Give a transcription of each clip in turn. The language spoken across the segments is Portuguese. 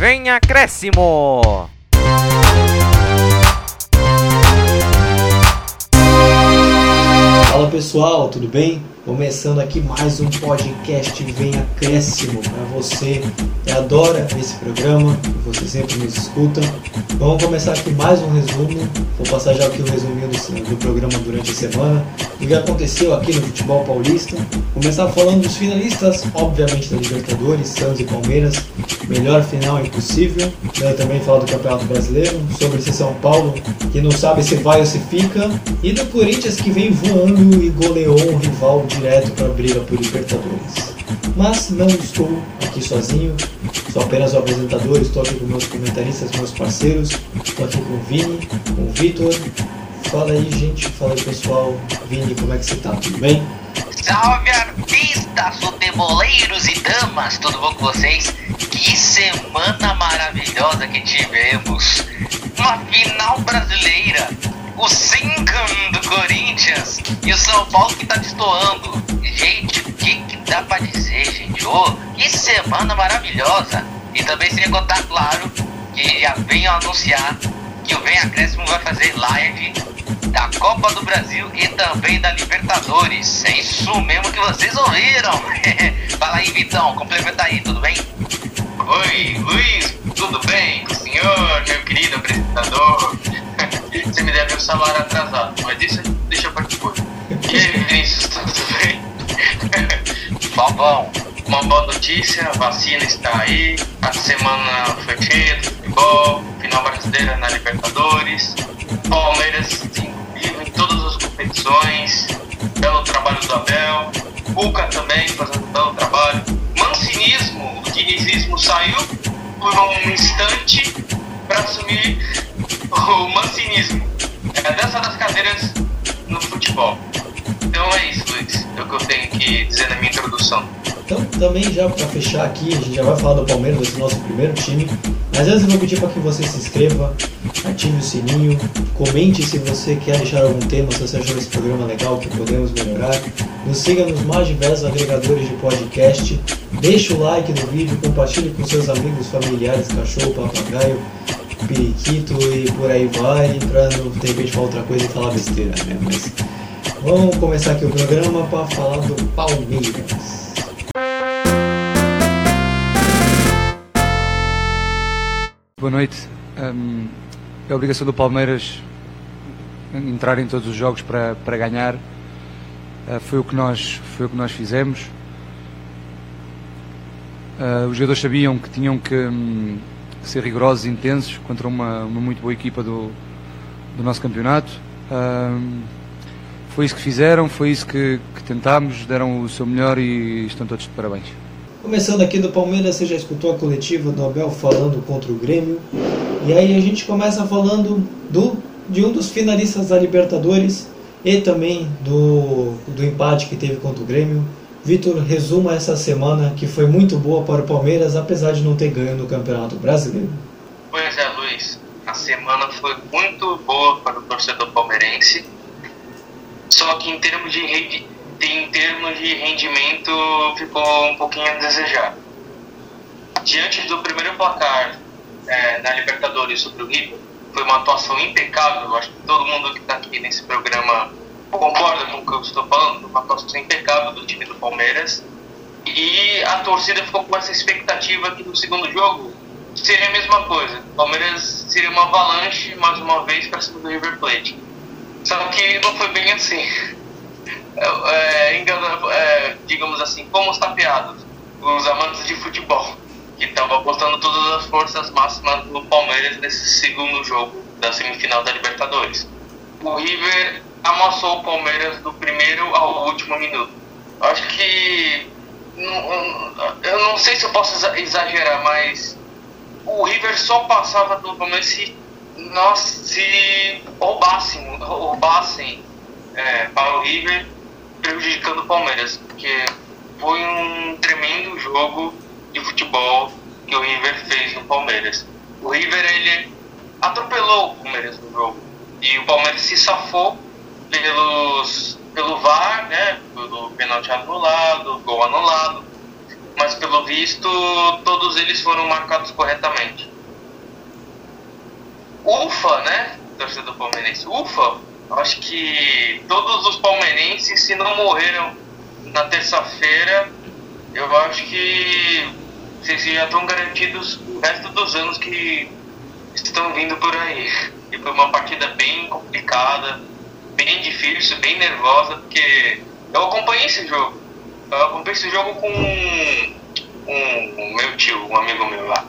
Vem acréscimo! Fala pessoal, tudo bem? Começando aqui mais um podcast Vem Acréscimo para você que adora esse programa, você sempre nos escuta. Vamos começar aqui mais um resumo. Vou passar já aqui o resuminho do, do programa durante a semana, o que aconteceu aqui no futebol paulista. Começar falando dos finalistas, obviamente da Libertadores, Santos e Palmeiras. Melhor final impossível. Eu também falo do Campeonato Brasileiro, sobre esse São Paulo que não sabe se vai ou se fica, e do Corinthians que vem voando e goleou um rival direto para a briga por Libertadores. Mas não estou aqui sozinho, sou apenas o apresentador, estou aqui com meus comentaristas, meus parceiros, estou aqui com o Vini, com o Vitor. Fala aí, gente, fala aí, pessoal. Vini, como é que você tá? Tudo bem? Salve artistas, futeboleiros e damas, tudo bom com vocês? Que semana maravilhosa que tivemos! Uma final brasileira, o Sincam do Corinthians e o São Paulo que tá destoando. Gente, o que, que dá pra dizer, gente? Oh, que semana maravilhosa! E também sem contar, claro, que já venho anunciar que o Vem Acréscimo vai fazer live da Copa do Brasil e também da Libertadores. É isso mesmo que vocês ouviram. Fala aí, Vitão, complementa aí, tudo bem? Oi, Luiz, tudo bem senhor, meu querido apresentador? Você me deve um salário atrasado, mas isso deixa pra depois. E aí, Vinícius, tudo bem? Bom. Uma boa notícia, a vacina está aí, a semana foi cheia de futebol, final brasileira na Libertadores, Palmeiras incluiu em todas as competições, belo trabalho do Abel, Cuca também fazendo um belo trabalho, Mancinismo, o dinizismo saiu por um instante para assumir o mancinismo. É dessa das cadeiras no futebol. Então é isso, Luiz, é o que eu tenho que dizer na minha introdução. Então, também já para fechar aqui, a gente já vai falar do Palmeiras, ser nosso primeiro time. Mas antes eu vou pedir para que você se inscreva, ative o sininho, comente se você quer deixar algum tema, se você achou esse programa legal, que podemos melhorar. Nos siga nos mais diversos agregadores de podcast. Deixe o like no vídeo, compartilhe com seus amigos, familiares, cachorro, papagaio, periquito e por aí vai, para não de repente falar outra coisa e falar besteira, né? Mas vamos começar aqui o programa para falar do Palmeiras. Boa noite. Um, é a obrigação do Palmeiras entrar em todos os jogos para, para ganhar. Uh, foi, o que nós, foi o que nós fizemos. Uh, os jogadores sabiam que tinham que, um, que, ser rigorosos e intensos contra uma, uma muito boa equipa do, do nosso campeonato. Um, foi isso que fizeram, foi isso que, que tentámos, deram o seu melhor e estão todos de parabéns. Começando aqui do Palmeiras, você já escutou a coletiva do Abel falando contra o Grêmio. E aí a gente começa falando do, de um dos finalistas da Libertadores e também do, do empate que teve contra o Grêmio. Vitor, resuma essa semana que foi muito boa para o Palmeiras, apesar de não ter ganho no Campeonato Brasileiro. Pois é, Luiz. A semana foi muito boa para o torcedor palmeirense. Só que em termos de em termos de rendimento ficou um pouquinho a desejar. Diante do primeiro placar é, na Libertadores sobre o River, foi uma atuação impecável. Acho que todo mundo que está aqui nesse programa concorda com o que eu estou falando. Uma atuação impecável do time do Palmeiras. E a torcida ficou com essa expectativa que no segundo jogo seria a mesma coisa. O Palmeiras seria uma avalanche mais uma vez para cima do River Plate. Só que não foi bem assim é, engana, é, digamos assim, como os tapeados, os amantes de futebol, que estavam apostando todas as forças máximas no Palmeiras nesse segundo jogo da semifinal da Libertadores. O River amassou o Palmeiras do primeiro ao último minuto. Acho que. Eu não sei se eu posso exagerar, mas o River só passava do Palmeiras se nós se roubassem, roubassem é, para o River prejudicando o Palmeiras, porque foi um tremendo jogo de futebol que o River fez no Palmeiras. O River ele atropelou o Palmeiras no jogo e o Palmeiras se safou pelos pelo VAR, né, pelo pênalti anulado, gol anulado. mas pelo visto todos eles foram marcados corretamente. Ufa, né? Torcedor palmeirense. Ufa, acho que todos os palmeirenses, se não morreram na terça-feira, eu acho que vocês já estão garantidos o resto dos anos que estão vindo por aí. E foi uma partida bem complicada, bem difícil, bem nervosa, porque eu acompanhei esse jogo. Eu acompanhei esse jogo com um, um meu tio, um amigo meu lá.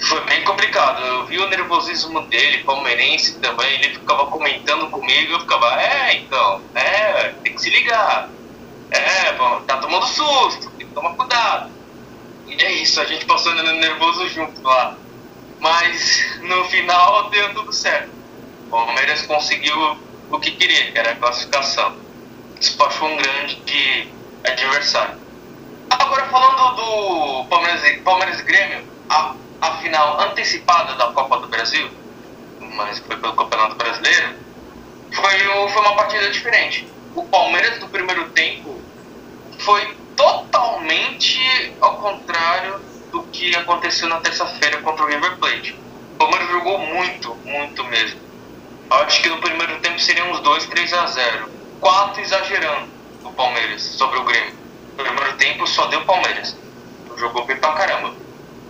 Foi bem complicado. Eu vi o nervosismo dele, palmeirense também. Ele ficava comentando comigo. Eu ficava, é, então, é, tem que se ligar. É, tá tomando susto, tem que tomar cuidado. E é isso, a gente passou nervoso junto lá. Mas no final deu tudo certo. O Palmeiras conseguiu o que queria, que era a classificação. Despachou um grande adversário. Agora falando do Palmeiras, Palmeiras Grêmio, a, a final antecipada da Copa do Brasil, mas foi pelo Campeonato Brasileiro, foi, foi uma partida diferente. O Palmeiras do primeiro tempo foi totalmente ao contrário do que aconteceu na terça-feira contra o River Plate. O Palmeiras jogou muito, muito mesmo. Acho que no primeiro tempo seriam uns 2, 3 a 0. 4 exagerando o Palmeiras sobre o Grêmio. No primeiro tempo só deu Palmeiras. Jogou bem pra caramba.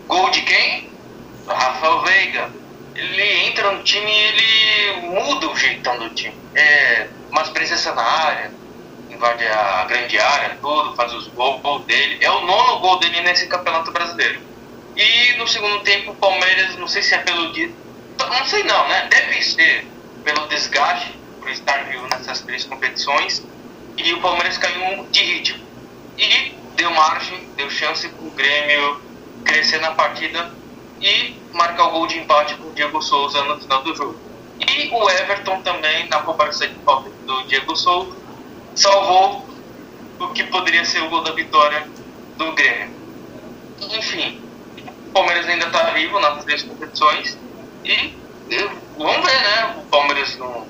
Gol de quem? Rafael Veiga. Ele entra no time e ele muda o jeitão do time. É, mais presença na área, invade a grande área, tudo, faz os gols, gol dele. É o nono gol dele nesse campeonato brasileiro. E no segundo tempo, o Palmeiras, não sei se é pelo. Não sei não, né? Deve ser pelo desgaste, por estar vivo nessas três competições. E o Palmeiras caiu de ritmo. E deu margem, deu chance para o Grêmio crescer na partida e marcar o gol de empate com o Diego Souza no final do jogo. E o Everton também, na cobrança de falta do Diego Souza, salvou o que poderia ser o gol da vitória do Grêmio. Enfim, o Palmeiras ainda está vivo nas três competições e vamos ver, né? O Palmeiras no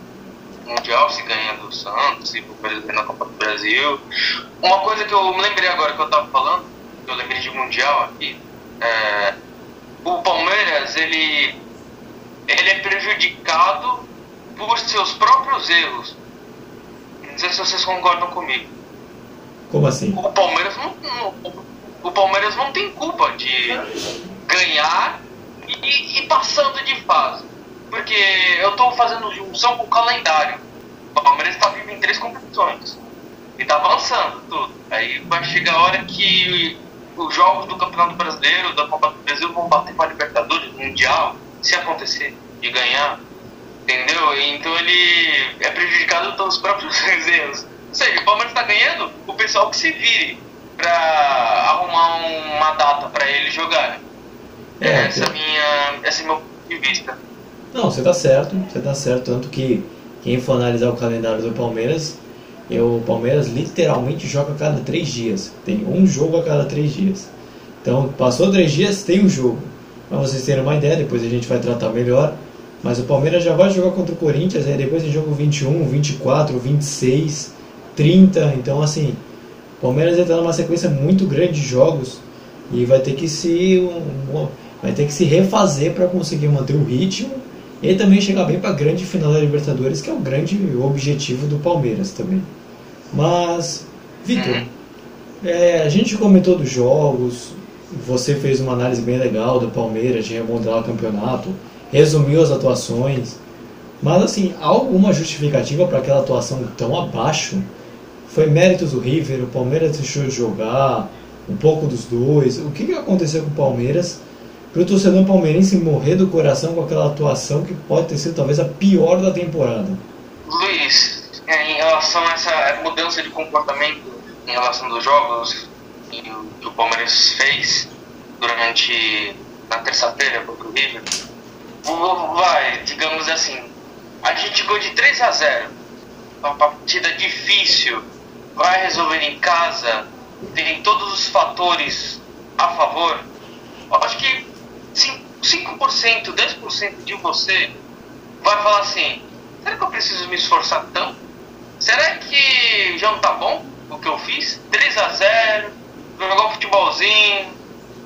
Mundial se ganha do Santos, se o Palmeiras na Copa do Brasil. Uma coisa que eu me lembrei agora que eu estava falando, eu lembrei de Mundial aqui, é, o Palmeiras ele, ele é prejudicado por seus próprios erros não sei se vocês concordam comigo. Como assim? O Palmeiras não, não o Palmeiras não tem culpa de ganhar e, e passando de fase. Porque eu estou fazendo junção com o calendário. O Palmeiras está vivo em três competições. E está avançando tudo. Aí vai chegar a hora que os jogos do Campeonato Brasileiro, da Copa do Brasil, vão bater para a Libertadores, Mundial, se acontecer, de ganhar. Entendeu? Então ele é prejudicado pelos próprios erros. Ou seja, o Palmeiras está ganhando, o pessoal que se vire para arrumar uma data para ele jogar. É, essa, é minha, esse é meu ponto de vista. Não, você tá certo, você tá certo. Tanto que quem for analisar o calendário do Palmeiras, o Palmeiras literalmente joga a cada três dias. Tem um jogo a cada três dias. Então, passou três dias, tem um jogo. Para vocês terem uma ideia, depois a gente vai tratar melhor. Mas o Palmeiras já vai jogar contra o Corinthians, aí depois tem jogo 21, 24, 26, 30. Então, assim, o Palmeiras está numa sequência muito grande de jogos e vai ter que se, vai ter que se refazer para conseguir manter o ritmo e também chegar bem para a grande final da Libertadores, que é o grande objetivo do Palmeiras também. Mas, Vitor, é, a gente comentou dos jogos, você fez uma análise bem legal do Palmeiras de remodelar o campeonato resumiu as atuações. Mas assim, há alguma justificativa para aquela atuação tão abaixo? Foi méritos do River, o Palmeiras deixou de jogar, um pouco dos dois. O que, que aconteceu com o Palmeiras para o torcedor palmeirense morrer do coração com aquela atuação que pode ter sido talvez a pior da temporada? Luiz, relação a essa mudança de comportamento em relação dos jogos que o Palmeiras fez durante a terça-feira contra o River, vai, digamos assim, a gente chegou de 3 a 0. Uma partida difícil, vai resolver em casa, tem todos os fatores a favor. Eu acho que 5%, 10% de você vai falar assim: será que eu preciso me esforçar tanto? Será que já não tá bom o que eu fiz? 3 a 0 jogar um futebolzinho,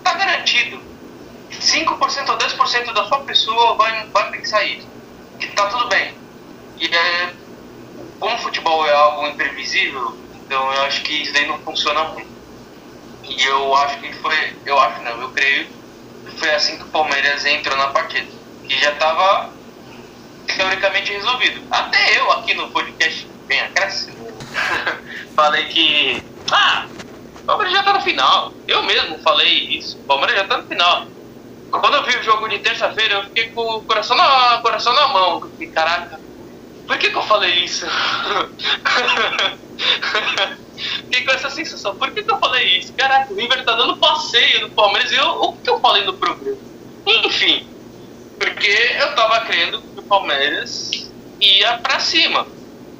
tá garantido. 5% ou 10% da sua pessoa vai, vai pensar isso. Que tá tudo bem. E é, como o futebol é algo imprevisível, então eu acho que isso daí não funciona muito. E eu acho que foi, eu acho não, eu creio que foi assim que o Palmeiras entrou na partida. Que já estava teoricamente resolvido. Até eu aqui no podcast bem acréscimo falei que ah, o Palmeiras já tá no final. Eu mesmo falei isso. O Palmeiras já tá no final. Quando eu vi o jogo de terça-feira, eu fiquei com o coração na, coração na mão. Fiquei, caraca, por que, que eu falei isso? Fiquei com essa sensação. Por que, que eu falei isso? Caraca, o River tá dando passeio no Palmeiras e eu, o que eu falei no programa? Enfim, porque eu tava crendo que o Palmeiras ia pra cima.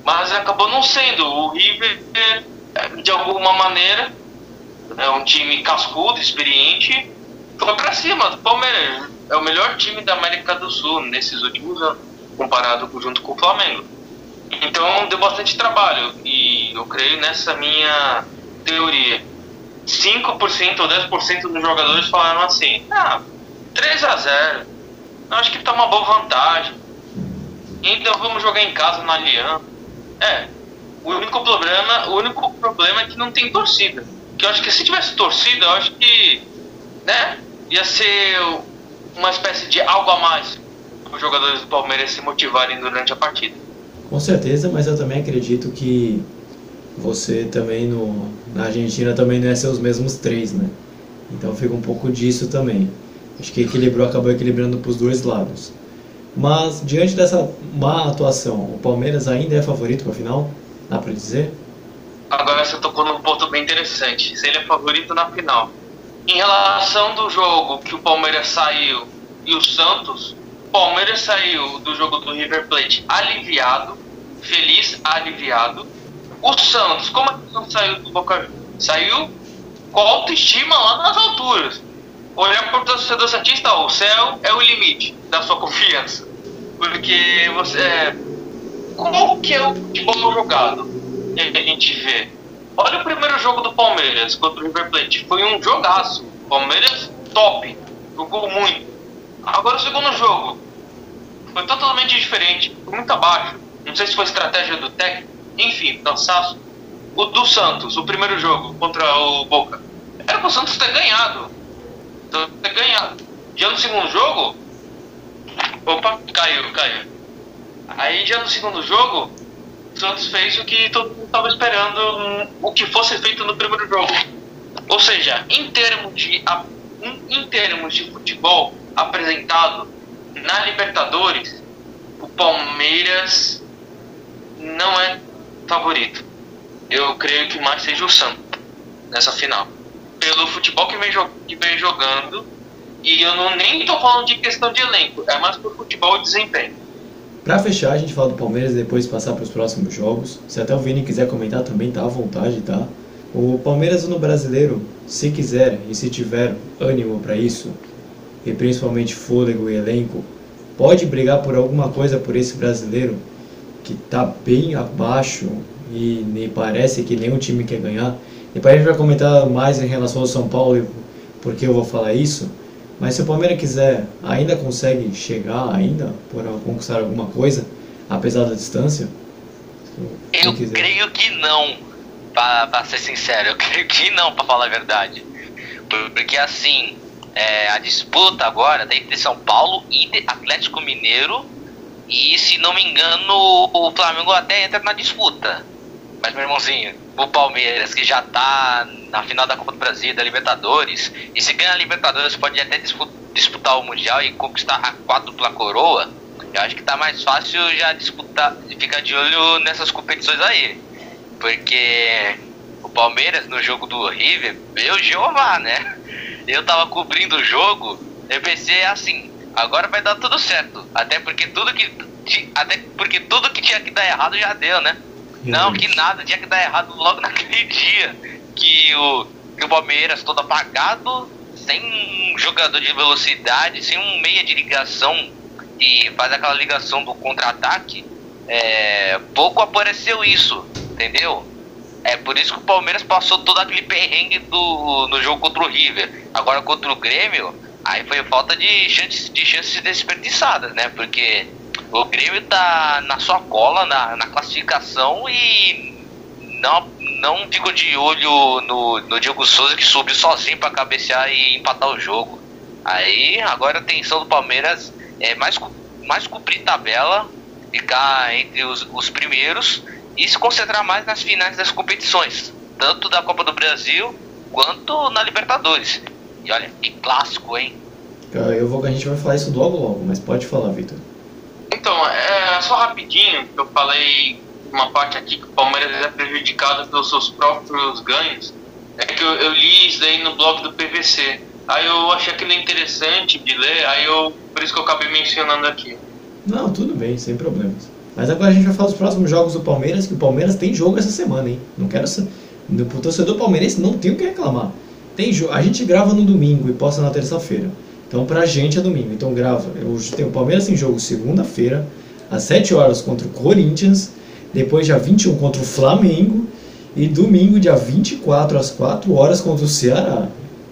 Mas acabou não sendo. O River, de alguma maneira, é um time cascudo, experiente, foi pra cima do Palmeiras. É o melhor time da América do Sul nesses últimos anos comparado junto com o Flamengo. Então deu bastante trabalho e eu creio nessa minha teoria. 5% ou 10% dos jogadores falaram assim: ah, 3 a 0 acho que tá uma boa vantagem. Ainda vamos jogar em casa na Aliança. É, o único problema, o único problema é que não tem torcida. Que eu acho que se tivesse torcida, eu acho que, né, ia ser uma espécie de algo a mais os jogadores do Palmeiras se motivarem durante a partida. Com certeza, mas eu também acredito que você também no, na Argentina também não é ser os mesmos três, né? Então fica um pouco disso também. Acho que equilibrou, acabou equilibrando para os dois lados. Mas diante dessa má atuação, o Palmeiras ainda é favorito para a final? Dá para dizer? Agora você tocou num ponto bem interessante. Se ele é favorito na final. Em relação do jogo que o Palmeiras saiu e o Santos, Palmeiras saiu do jogo do River Plate aliviado, feliz, aliviado. O Santos, como é que o saiu do Boca Juniors? Saiu com autoestima lá nas alturas. Olhar para o torcedor Santista, o céu é o limite da sua confiança. Porque você. É, como que é o futebol jogado? Que a gente vê. Olha o primeiro jogo do Palmeiras contra o River Plate. Foi um jogaço. Palmeiras top. Jogou muito. Agora o segundo jogo foi totalmente diferente, foi muito abaixo. Não sei se foi estratégia do técnico, enfim, cansaço. O do Santos, o primeiro jogo contra o Boca, era para o Santos ter ganhado. Ter ganhado. Já no segundo jogo, opa, caiu, caiu. Aí já no segundo jogo, o Santos fez o que todo mundo estava esperando, o que fosse feito no primeiro jogo. Ou seja, em termos de, em termos de futebol, apresentado na Libertadores, o Palmeiras não é favorito. Eu creio que mais seja o Santos nessa final. Pelo futebol que vem, que vem jogando, e eu não nem tô falando de questão de elenco, é mais por futebol e desempenho. Para fechar, a gente fala do Palmeiras e depois passar para os próximos jogos. Se até o Vini quiser comentar também, tá à vontade, tá? O Palmeiras no brasileiro, se quiser e se tiver ânimo para isso, e principalmente fôlego e elenco, pode brigar por alguma coisa por esse brasileiro que está bem abaixo e me parece que nenhum time quer ganhar. Depois a gente vai comentar mais em relação ao São Paulo, porque eu vou falar isso. Mas se o Palmeiras quiser, ainda consegue chegar ainda por conquistar alguma coisa, apesar da distância? Eu creio que não, para ser sincero, eu creio que não, para falar a verdade. Porque assim, é, a disputa agora tem entre São Paulo e Atlético Mineiro. E se não me engano, o Flamengo até entra na disputa. Mas, meu irmãozinho, o Palmeiras, que já tá na final da Copa do Brasil, da Libertadores, e se ganhar a Libertadores, pode até disputar o Mundial e conquistar a quádrupla coroa. Eu acho que tá mais fácil já disputar, ficar de olho nessas competições aí. Porque o Palmeiras no jogo do River, meu Jeová, né? eu tava cobrindo o jogo, eu pensei assim, agora vai dar tudo certo. Até porque tudo que. Até porque tudo que tinha que dar errado já deu, né? Não, que nada, tinha que dar errado logo naquele dia. Que o, que o Palmeiras todo apagado, sem um jogador de velocidade, sem um meia de ligação e faz aquela ligação do contra-ataque. É, pouco apareceu isso, entendeu? É por isso que o Palmeiras passou todo aquele perrengue do, no jogo contra o River. Agora contra o Grêmio, aí foi falta de chances, de chances desperdiçadas, né? Porque o Grêmio tá na sua cola na, na classificação e não, não fico de olho no, no Diego Souza que subiu sozinho para cabecear e empatar o jogo. Aí agora a tensão do Palmeiras é mais, mais cumprir tabela, ficar entre os, os primeiros e se concentrar mais nas finais das competições, tanto da Copa do Brasil quanto na Libertadores. E olha, que clássico, hein? Eu vou, a gente vai falar isso logo logo, mas pode falar, Vitor. Então, é só rapidinho, eu falei uma parte aqui que o Palmeiras é prejudicado pelos seus próprios ganhos. É que eu, eu li isso daí no blog do PVC. Aí eu achei aquilo interessante de ler, aí eu por isso que eu acabei mencionando aqui. Não, tudo bem, sem problemas. Mas agora a gente vai falar dos próximos jogos do Palmeiras, que o Palmeiras tem jogo essa semana, hein? Não quero. O torcedor palmeirense não tem o que reclamar. Tem jo... A gente grava no domingo e posta na terça-feira. Então pra gente é domingo. Então grava. Hoje tem o Palmeiras tem jogo segunda-feira, às 7 horas contra o Corinthians, depois dia 21 contra o Flamengo e domingo, dia 24 às 4 horas contra o Ceará.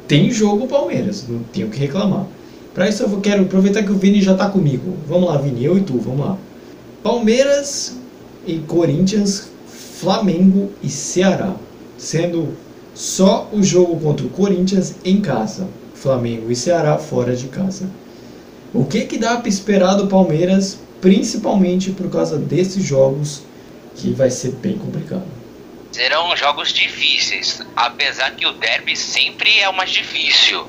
Tem jogo Palmeiras, não tenho o que reclamar. Para isso eu quero aproveitar que o Vini já está comigo. Vamos lá, Vini, eu e tu, vamos lá. Palmeiras e Corinthians, Flamengo e Ceará, sendo só o jogo contra o Corinthians em casa, Flamengo e Ceará fora de casa. O que que dá para esperar do Palmeiras, principalmente por causa desses jogos que vai ser bem complicado? Serão jogos difíceis, apesar que o derby sempre é o mais difícil.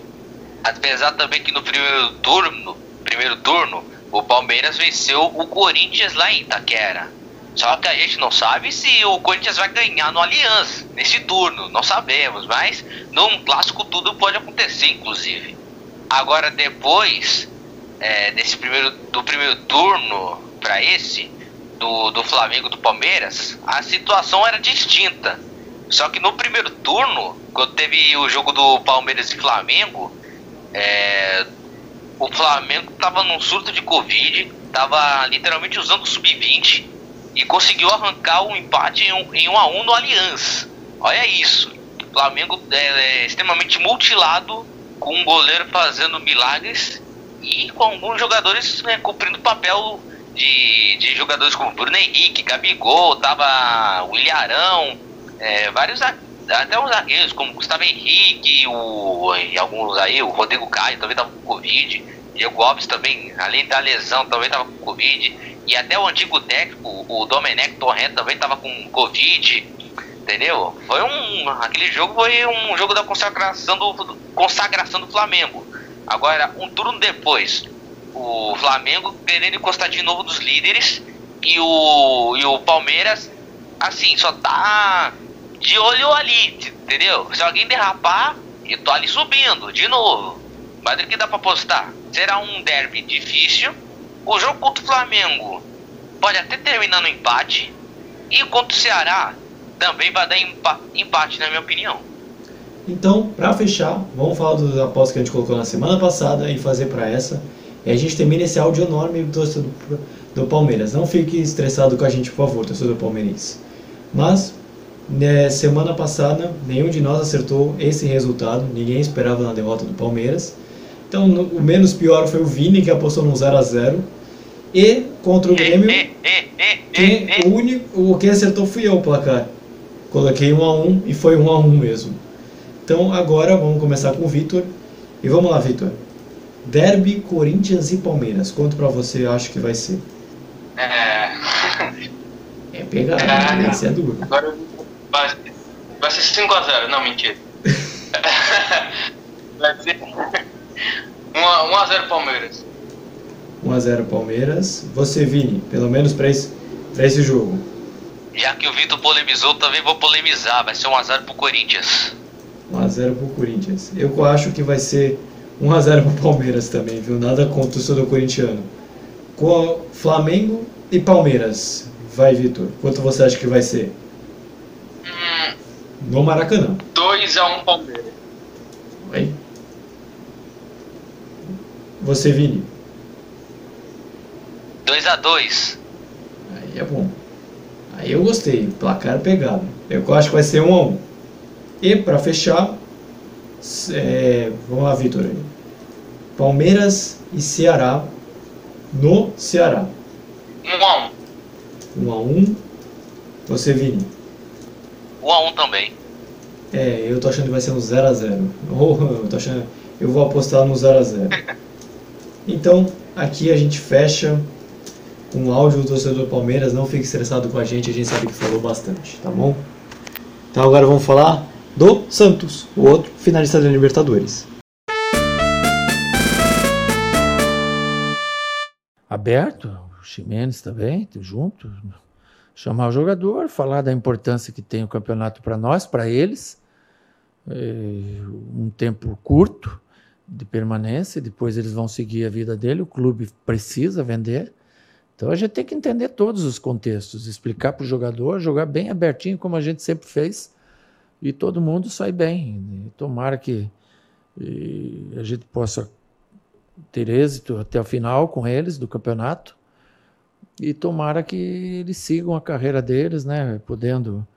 Apesar também que no primeiro turno, primeiro turno o Palmeiras venceu o Corinthians lá em Itaquera. Só que a gente não sabe se o Corinthians vai ganhar no Allianz nesse turno, não sabemos, mas num clássico tudo pode acontecer, inclusive. Agora depois é, desse primeiro do primeiro turno para esse do, do Flamengo do Palmeiras, a situação era distinta. Só que no primeiro turno, quando teve o jogo do Palmeiras e Flamengo, é, o Flamengo estava num surto de Covid, estava literalmente usando o sub-20 e conseguiu arrancar um empate em um, em um a um no Allianz. Olha isso. O Flamengo é, é extremamente mutilado, com um goleiro fazendo milagres e com alguns jogadores né, cumprindo o papel de, de jogadores como Bruno Henrique, Gabigol, tava o Ilharão, é, vários até os zagueiros, como Gustavo Henrique, o, e alguns aí, o Rodrigo Caio também estava com Covid, Diego Alves também, além da lesão, também estava com Covid, e até o antigo técnico, o Domenech Torrent, também estava com Covid, entendeu? Foi um. Aquele jogo foi um jogo da consagração do, consagração do Flamengo. Agora, um turno depois, o Flamengo querendo encostar de novo dos líderes e o, e o Palmeiras, assim, só tá de olho ali, entendeu? Se alguém derrapar, eu tô ali subindo de novo. Mas o que dá pra apostar? Será um derby difícil. O jogo contra o Flamengo pode até terminar no empate. E contra o Ceará também vai dar empate, na minha opinião. Então, para fechar, vamos falar dos apostas que a gente colocou na semana passada e fazer para essa. E a gente termina esse áudio enorme do torcedor do Palmeiras. Não fique estressado com a gente, por favor, torcedor palmeirense. Mas né, semana passada, nenhum de nós acertou esse resultado, ninguém esperava na derrota do Palmeiras. Então, no, o menos pior foi o Vini, que apostou no 0 a 0 E contra o Grêmio, quem, o único o que acertou fui eu o placar. Coloquei 1 a 1 e foi 1 a 1 mesmo. Então, agora vamos começar com o Vitor. E vamos lá, Vitor. Derby, Corinthians e Palmeiras. Quanto para você acha que vai ser? É. É pegado, é, esse é duro. Agora Vai, vai ser 5x0, não, mentira. vai ser 1x0 Palmeiras. 1x0 Palmeiras. Você, Vini, pelo menos pra esse, pra esse jogo. Já que o Vitor polemizou, também vou polemizar. Vai ser 1x0 pro Corinthians. 1x0 pro Corinthians. Eu acho que vai ser 1x0 pro Palmeiras também, viu? Nada contra o seu corintiano. Com Flamengo e Palmeiras. Vai, Vitor. Quanto você acha que vai ser? No Maracanã. 2x1 Palmeiras. Oi? Você, Vini? 2x2. Aí é bom. Aí eu gostei, placar pegado. Eu acho que vai ser um a um. E para fechar, é, vamos lá, Vitor. Palmeiras e Ceará no Ceará. Um a um. Um a um. Você, Vini? Um a um também. É, eu tô achando que vai ser um 0x0. Oh, eu, tô achando, eu vou apostar no 0x0. Então, aqui a gente fecha com o áudio do torcedor Palmeiras. Não fique estressado com a gente, a gente sabe que falou bastante, tá bom? Então agora vamos falar do Santos, o outro finalista da Libertadores. Aberto, o Ximenes também, junto. Chamar o jogador, falar da importância que tem o campeonato para nós, para eles. É, um tempo curto de permanência, depois eles vão seguir a vida dele, o clube precisa vender. Então a gente tem que entender todos os contextos, explicar para o jogador, jogar bem abertinho, como a gente sempre fez, e todo mundo sai bem. tomara que a gente possa ter êxito até o final com eles do campeonato e tomara que eles sigam a carreira deles, né, podendo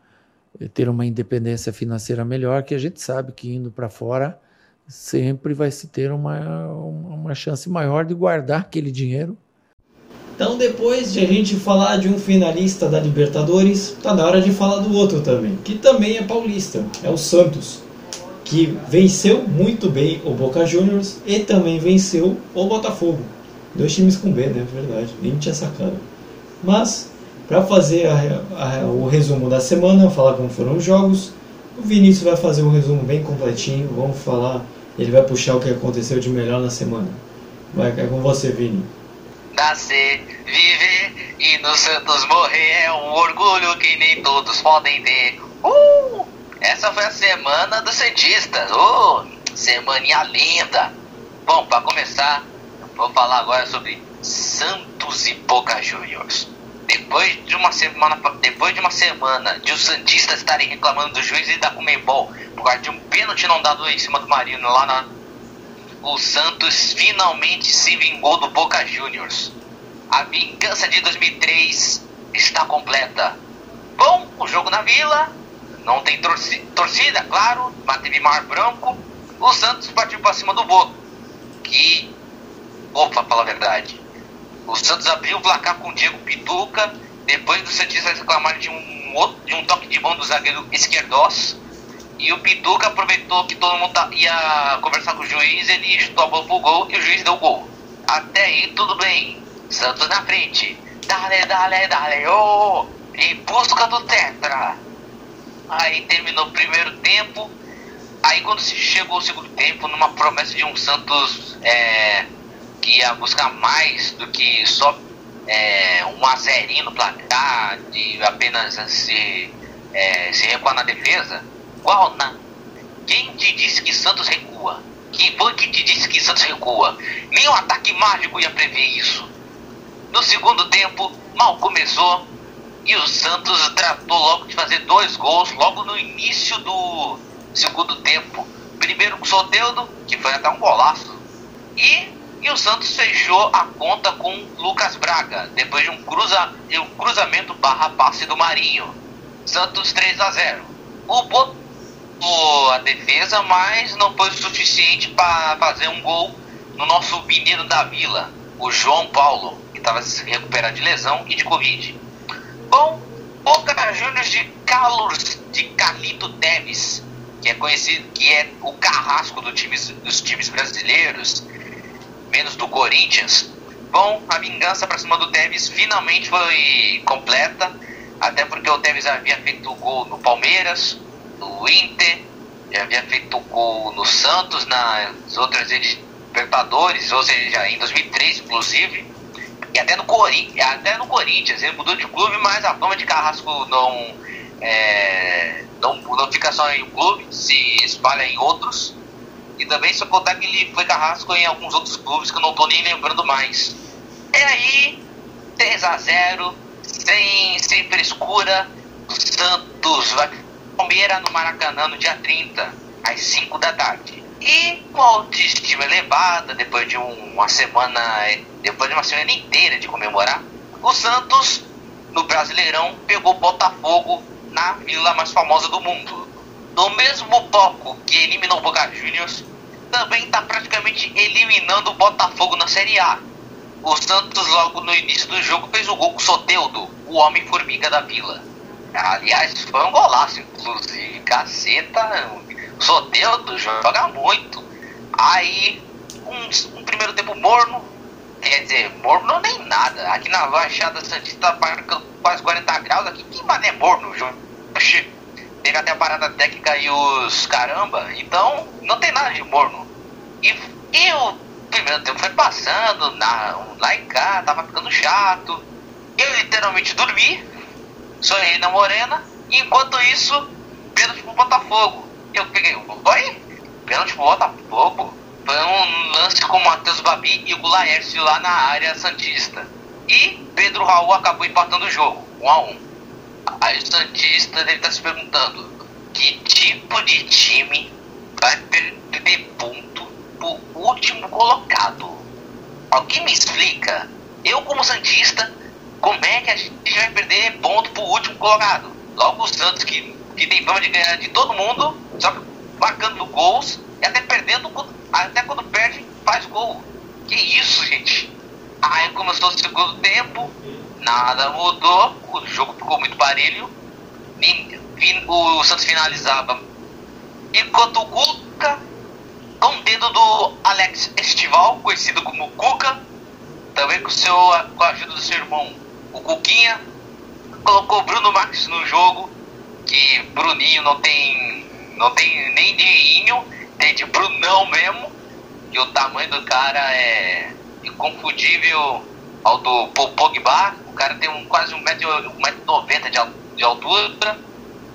ter uma independência financeira melhor, que a gente sabe que indo para fora sempre vai se ter uma, uma chance maior de guardar aquele dinheiro. Então, depois de a gente falar de um finalista da Libertadores, tá na hora de falar do outro também, que também é paulista, é o Santos, que venceu muito bem o Boca Juniors e também venceu o Botafogo. Dois times com B, né? Verdade, nem tinha sacado. Mas, para fazer a, a, o resumo da semana, falar como foram os jogos, o Vinícius vai fazer um resumo bem completinho, vamos falar, ele vai puxar o que aconteceu de melhor na semana. Vai, é com você, Vini. Nascer, viver e no Santos morrer é um orgulho que nem todos podem ter. Uh! Essa foi a semana dos Santistas. Uh! Semaninha linda. Bom, para começar, vou falar agora sobre Santos e Boca Juniors. Depois de uma semana, depois de uma semana de os santistas estarem reclamando do juiz e da Comembol por causa de um pênalti não dado em cima do Marino lá na o Santos finalmente se vingou do Boca Juniors. A vingança de 2003 está completa. Bom, o jogo na Vila, não tem torcida, claro, mas teve mar branco. O Santos partiu para cima do Boca. Que, opa, falar a verdade, o Santos abriu o placar com o Diego Pituca, depois do Santistas reclamarem de um, outro, de um toque de mão do zagueiro Esquerdós. E o Pituca aproveitou que todo mundo tá, ia conversar com o juiz, ele chutou a bola pro gol e o juiz deu o gol. Até aí tudo bem. Santos na frente. Dale, dale, dale, oh! Em busca do Tetra. Aí terminou o primeiro tempo. Aí quando chegou o segundo tempo, numa promessa de um Santos é, que ia buscar mais do que só é, um azerinho no placar, de apenas se, é, se recuar na defesa, qual na? Quem te disse que Santos recua? Quem foi que te disse que Santos recua? Nenhum ataque mágico ia prever isso. No segundo tempo, mal começou e o Santos tratou logo de fazer dois gols logo no início do segundo tempo. Primeiro com o Soteudo, que foi até um golaço. E e o Santos fechou a conta com Lucas Braga, depois de um, cruza, um cruzamento barra passe do Marinho. Santos 3 a 0. O botou a defesa, mas não foi suficiente para fazer um gol no nosso menino da vila, o João Paulo, que estava se recuperando de lesão e de Covid. Bom, Boca Juniors de Carlos de Carlito Teves, que é conhecido, que é o carrasco do dos times brasileiros, menos do Corinthians. Bom, a vingança para cima do Tevez finalmente foi completa, até porque o Tevez havia feito o gol no Palmeiras, no Inter, já havia feito gol no Santos, nas outras Libertadores, ou seja, em 2003 inclusive, e até no, Cori até no Corinthians. Ele mudou de clube, mas a fama de Carrasco não, é, não, não fica só em um clube, se espalha em outros. E também se eu contar que ele foi carrasco em alguns outros clubes que eu não tô nem lembrando mais. É aí, 3 a 0 sem, sem frescura, Santos vai Palmeiras no Maracanã no dia 30, às 5 da tarde. E com a autoestima elevada, depois de uma semana, depois de uma semana inteira de comemorar, o Santos no Brasileirão, pegou Botafogo na vila mais famosa do mundo. No mesmo bloco que eliminou Boca Juniors, também está praticamente eliminando o Botafogo na Série A. O Santos, logo no início do jogo, fez o gol com o Soteudo, o Homem-Formiga da Vila. Aliás, foi um golaço, inclusive. Caceta, o Soteudo joga muito. Aí, um, um, primeiro tempo morno, quer dizer, morno nem nada. Aqui na Baixada Santista tá quase 40 graus, aqui que mané morno, Oxi, teve até a parada técnica e os caramba, então não tem nada de morno. E, e o primeiro tempo foi passando, na, lá em cá, tava ficando chato. Eu literalmente dormi, sonhei na morena, e enquanto isso, pênalti pro Botafogo. Eu peguei, oi? Pênalti pro Botafogo? Foi um lance com o Matheus Babi e o Laércio lá na área Santista. E Pedro Raul acabou empatando o jogo, 1 um a 1 um. Aí o Santista deve estar se perguntando que tipo de time vai perder ponto pro último colocado. Alguém me explica? Eu como Santista, como é que a gente vai perder ponto pro último colocado? Logo o Santos que, que tem fama de ganhar de todo mundo, só marcando gols e até perdendo, até quando perde, faz gol. Que isso, gente? Aí começou o segundo tempo, nada mudou, o jogo ficou muito parelho. O Santos finalizava. Enquanto o Cuca, com o dedo do Alex Estival, conhecido como Cuca, também com, seu, com a ajuda do seu irmão, o Cuquinha, colocou Bruno Marques no jogo, que Bruninho não tem, não tem nem dinheirinho, tem de Brunão mesmo, que o tamanho do cara é inconfundível ao do Pogba, o cara tem um, quase 1,90m de, de altura.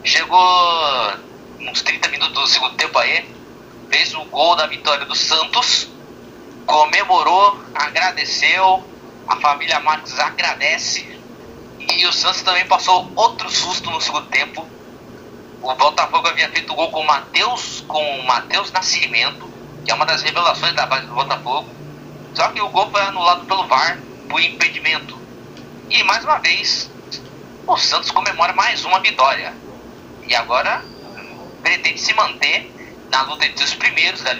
Chegou uns 30 minutos do segundo tempo aí, fez o gol da vitória do Santos, comemorou, agradeceu, a família Marques agradece. E o Santos também passou outro susto no segundo tempo. O Botafogo havia feito o gol com o Matheus, com Matheus Nascimento, que é uma das revelações da base do Botafogo. Só que o gol foi anulado pelo VAR por impedimento. E mais uma vez, o Santos comemora mais uma vitória. E agora pretende se manter na luta entre os primeiros da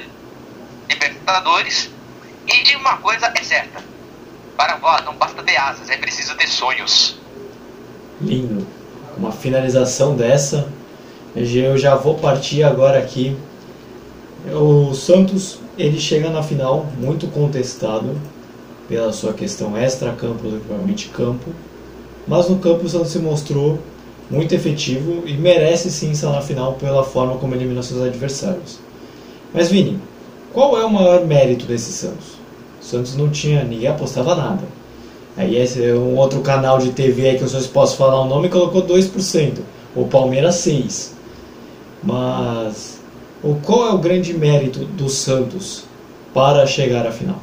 Libertadores. E de uma coisa é certa: para voar não basta ter asas, é preciso ter sonhos. Lindo. Uma finalização dessa. Eu já vou partir agora aqui. O Santos ele chega na final muito contestado pela sua questão extra-campo do que campo, mas no campo o Santos se mostrou muito efetivo e merece sim estar na final pela forma como eliminou seus adversários. Mas Vini, qual é o maior mérito desse Santos? Santos não tinha, ninguém apostava nada. Aí esse é um outro canal de TV aí que eu só posso falar o nome colocou 2%, o Palmeiras 6. Mas o qual é o grande mérito do Santos para chegar à final?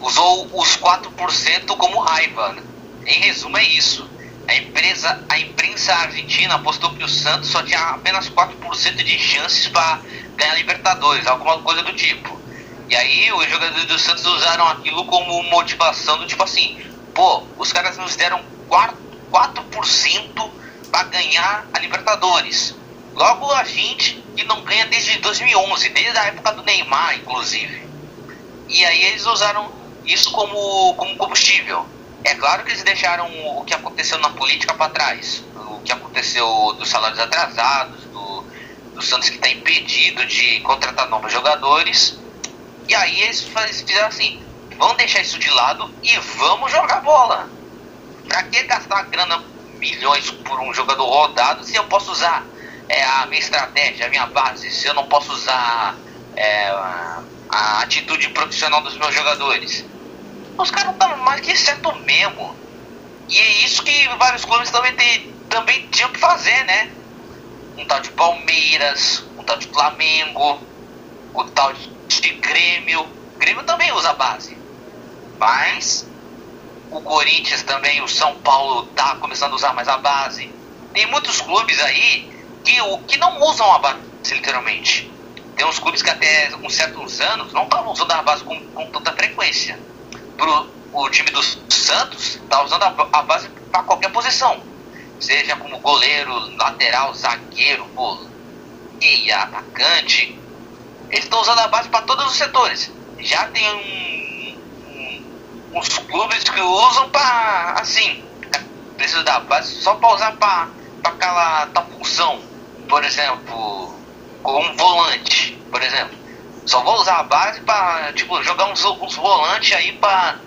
Usou os 4% como raiva. Em resumo é isso. A empresa, a imprensa argentina apostou que o Santos só tinha apenas 4% de chances para ganhar Libertadores, alguma coisa do tipo. E aí os jogadores do Santos usaram aquilo como motivação do tipo assim, pô, os caras nos deram 4%, 4% para ganhar a Libertadores. Logo a gente que não ganha desde 2011, desde a época do Neymar, inclusive. E aí eles usaram isso como, como combustível. É claro que eles deixaram o que aconteceu na política para trás. O que aconteceu dos salários atrasados, do, do Santos que está impedido de contratar novos jogadores. E aí eles fizeram assim: vamos deixar isso de lado e vamos jogar bola. Pra que gastar grana, milhões por um jogador rodado se eu posso usar é, a minha estratégia, a minha base, se eu não posso usar é, a atitude profissional dos meus jogadores? Os caras estão mais que certo mesmo. E é isso que vários clubes também, tem, também tinham que fazer, né? Um tal de Palmeiras, um tal de Flamengo, o tal de Grêmio. Grêmio também usa base. Mas o Corinthians também, o São Paulo tá começando a usar mais a base. Tem muitos clubes aí que, que não usam a base, literalmente. Tem uns clubes que até uns certos anos não estavam usando a base com, com tanta frequência pro, o time do Santos tá usando a, a base para qualquer posição. Seja como goleiro, lateral, zagueiro, e atacante. Eles estão usando a base para todos os setores. Já tem um, um, uns clubes que usam para, assim, precisa da base só para usar para aquela tal função. Por exemplo, como volante, por exemplo. Só vou usar a base para tipo, jogar uns, uns volantes aí para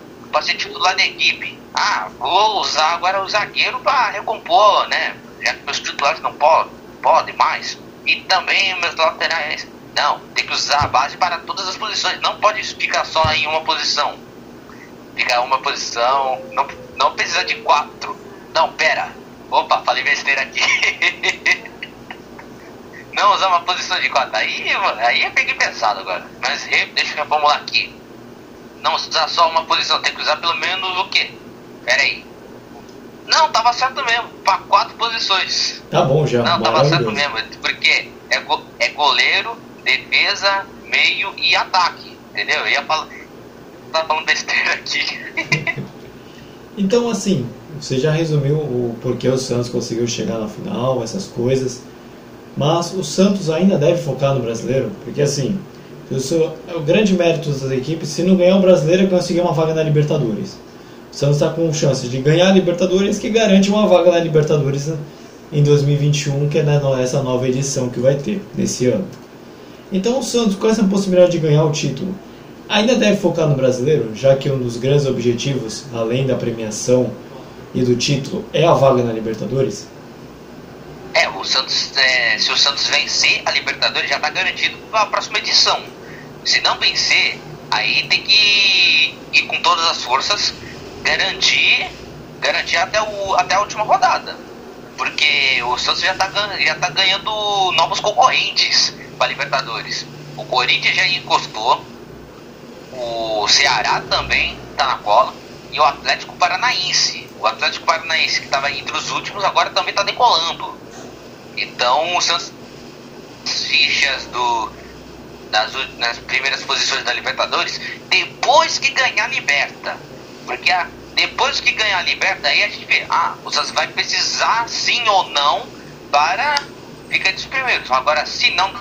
ser titular da equipe. Ah, vou usar agora o zagueiro para recompor, né? Já que meus titulares não podem, podem mais. E também meus laterais. Não, tem que usar a base para todas as posições. Não pode ficar só em uma posição. Ficar uma posição. Não, não precisa de quatro. Não, pera. Opa, falei besteira aqui. não usar uma posição de quatro. Aí, aí eu peguei pensado agora. Mas deixa eu reformular aqui. Não usar só uma posição, tem que usar pelo menos o quê? Pera aí. Não, tava certo mesmo, para quatro posições. Tá bom já. Não, tava certo mesmo, porque é, go é goleiro, defesa, meio e ataque. Entendeu? Eu ia falar. Tava falando besteira aqui. então assim, você já resumiu o porquê o Santos conseguiu chegar na final, essas coisas. Mas o Santos ainda deve focar no brasileiro, porque assim, o grande mérito das equipes, se não ganhar o brasileiro, é conseguir uma vaga na Libertadores. O Santos está com chance de ganhar a Libertadores, que garante uma vaga na Libertadores né, em 2021, que é essa nova edição que vai ter nesse ano. Então o Santos, com essa possibilidade de ganhar o título, ainda deve focar no brasileiro, já que um dos grandes objetivos, além da premiação e do título, é a vaga na Libertadores. É, o Santos, é, se o Santos vencer a Libertadores, já está garantido para a próxima edição. Se não vencer, aí tem que ir com todas as forças, garantir, garantir até, o, até a última rodada. Porque o Santos já está já tá ganhando novos concorrentes para Libertadores. O Corinthians já encostou, o Ceará também está na cola e o Atlético Paranaense. O Atlético Paranaense que estava entre os últimos agora também está decolando. Então o Santos fichas do nas, nas primeiras posições da Libertadores depois que ganhar a Liberta. Porque a, depois que ganhar a Liberta aí a gente vê, ah, o Santos vai precisar sim ou não para ficar entre os primeiros. Agora se não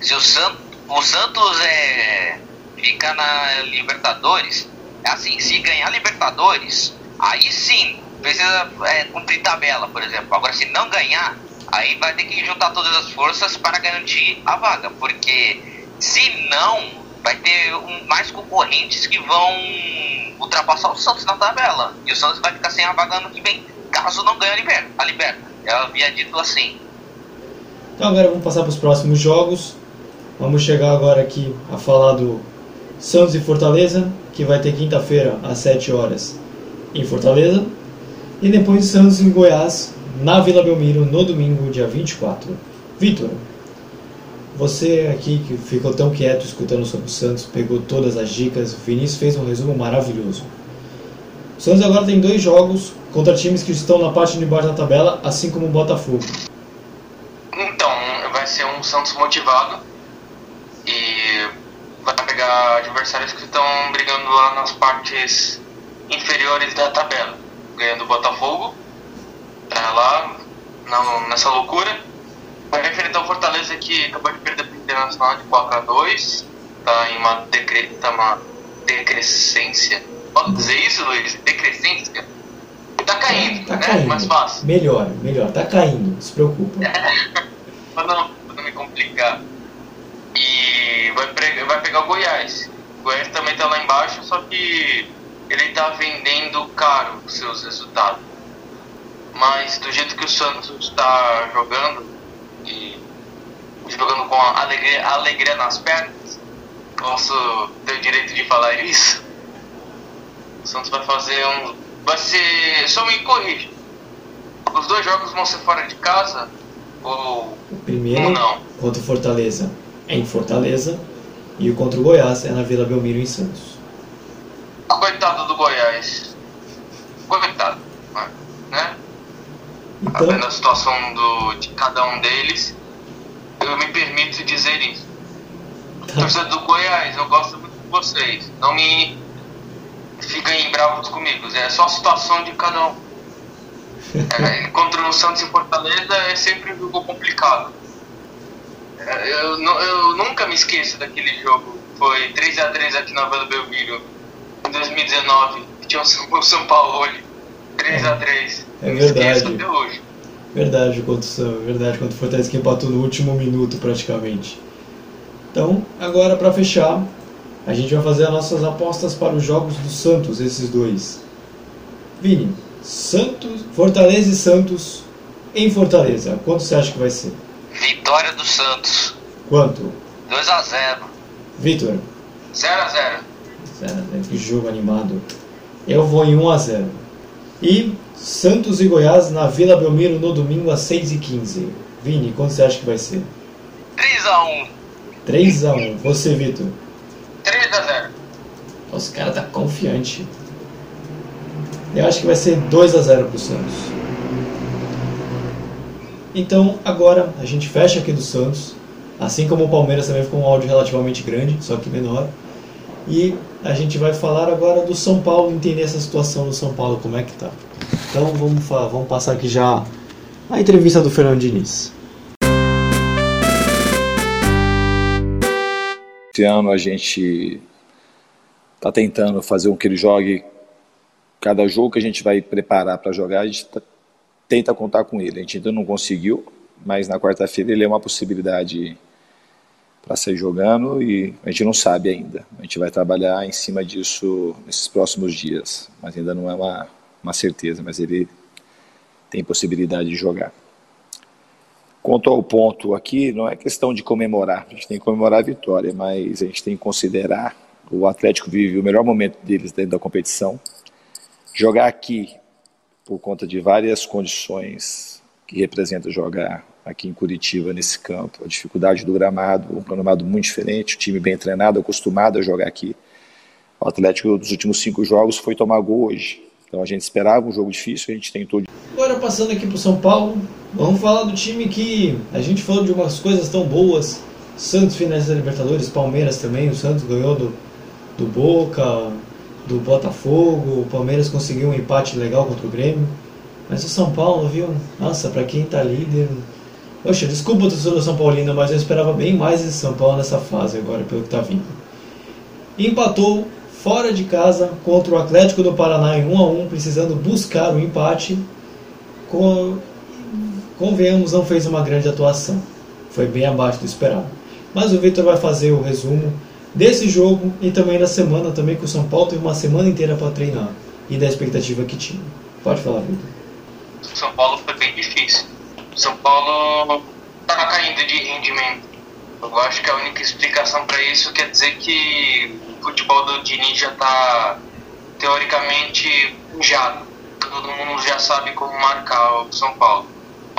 se o Santos o Santos é ficar na Libertadores, assim, se ganhar a Libertadores, aí sim precisa é, cumprir tabela, por exemplo. Agora se não ganhar, aí vai ter que juntar todas as forças para garantir a vaga, porque se não, vai ter um, mais concorrentes que vão ultrapassar o Santos na tabela. E o Santos vai ficar sem a vaga ano que vem, caso não ganhe a Liberta. A liberta. Eu havia dito assim. Então agora vamos passar para os próximos jogos. Vamos chegar agora aqui a falar do Santos e Fortaleza, que vai ter quinta-feira às 7 horas em Fortaleza. E depois Santos e Goiás, na Vila Belmiro no domingo, dia 24. Vitor, você aqui que ficou tão quieto escutando sobre o Santos, pegou todas as dicas, Vinícius fez um resumo maravilhoso. O Santos agora tem dois jogos contra times que estão na parte de baixo da tabela, assim como o Botafogo. Então, vai ser um Santos motivado e vai pegar adversários que estão brigando lá nas partes inferiores da tabela, ganhando o Botafogo tá lá nessa loucura. Vai enfrentar o Fortaleza que acabou de perder para o Internacional de 4 a 2 Tá em uma, decre, tá uma decrescência. Pode dizer isso, Luiz? Decrescência. Tá caindo, tá né? Caindo. Mais fácil. Melhor, melhor. Tá caindo, não se preocupa. pra, não, não me complicar. E vai, vai pegar o Goiás. O Goiás também tá lá embaixo, só que ele tá vendendo caro os seus resultados. Mas do jeito que o Santos está jogando e jogando com alegria, alegria nas pernas, posso ter o direito de falar isso. O Santos vai fazer um. Vai ser. Só me corrija. Os dois jogos vão ser fora de casa? Ou. O primeiro ou não? contra o Fortaleza é em Fortaleza e o contra o Goiás é na Vila Belmiro em Santos. Coitado do Goiás. Coitado. Né? Então... Vendo a situação do, de cada um deles, eu me permito dizer isso. Tá. Torcedor do Goiás, eu gosto muito de vocês. Não me fiquem bravos comigo. É só a situação de cada um. É, contra o Santos e Fortaleza é sempre um jogo complicado. É, eu, eu nunca me esqueço daquele jogo. Foi 3x3 aqui na Vila Belmiro em 2019. Que tinha o São Paulo 3x3. É verdade. até hoje. Verdade, contra o verdade, contra o Fortaleza que empatou no último minuto praticamente. Então, agora para fechar, a gente vai fazer as nossas apostas para os jogos do Santos, esses dois. Vini, Santos, Fortaleza e Santos em Fortaleza. Quanto você acha que vai ser? Vitória do Santos. Quanto? 2 a 0. Vitor. 0 a 0. 0 a 0. Que jogo animado. Eu vou em 1 a 0. E Santos e Goiás na Vila Belmiro no domingo às 6h15. Vini, quanto você acha que vai ser? 3 a 1. 3 a 1. Você, Vitor? 3 a 0. Os caras tá confiante. Eu acho que vai ser 2 a 0 pro Santos. Então, agora a gente fecha aqui do Santos. Assim como o Palmeiras também ficou um áudio relativamente grande, só que menor. E a gente vai falar agora do São Paulo, entender essa situação do São Paulo, como é que tá. Então vamos, vamos passar aqui já a entrevista do Fernando Diniz. Esse ano a gente está tentando fazer com que ele jogue cada jogo que a gente vai preparar para jogar, a gente tá, tenta contar com ele. A gente ainda não conseguiu, mas na quarta-feira ele é uma possibilidade para sair jogando e a gente não sabe ainda. A gente vai trabalhar em cima disso nesses próximos dias, mas ainda não é uma, uma certeza, mas ele tem possibilidade de jogar. Quanto ao ponto aqui, não é questão de comemorar, a gente tem que comemorar a vitória, mas a gente tem que considerar o Atlético vive o melhor momento deles dentro da competição. Jogar aqui, por conta de várias condições que representa jogar aqui em Curitiba, nesse campo, a dificuldade do gramado, um gramado muito diferente, time bem treinado, acostumado a jogar aqui. O Atlético dos últimos cinco jogos foi tomar gol hoje. Então a gente esperava um jogo difícil, a gente tentou. Agora passando aqui para São Paulo, vamos falar do time que a gente falou de umas coisas tão boas. Santos finais da Libertadores, Palmeiras também, o Santos ganhou do, do Boca, do Botafogo, o Palmeiras conseguiu um empate legal contra o Grêmio. Mas o São Paulo, viu? Nossa, para quem tá líder, Poxa, desculpa o torcedor São Paulino, mas eu esperava bem mais de São Paulo nessa fase agora, pelo que está vindo. Empatou fora de casa contra o Atlético do Paraná em 1 a 1 precisando buscar o empate. Com... Convenhamos, não fez uma grande atuação. Foi bem abaixo do esperado. Mas o Victor vai fazer o resumo desse jogo e também da semana, também que o São Paulo teve uma semana inteira para treinar e da expectativa que tinha. Pode falar, Victor. São Paulo foi bem difícil são Paulo está caindo de rendimento. Eu acho que a única explicação para isso quer dizer que o futebol do Diniz já está teoricamente pujado. Todo mundo já sabe como marcar o São Paulo.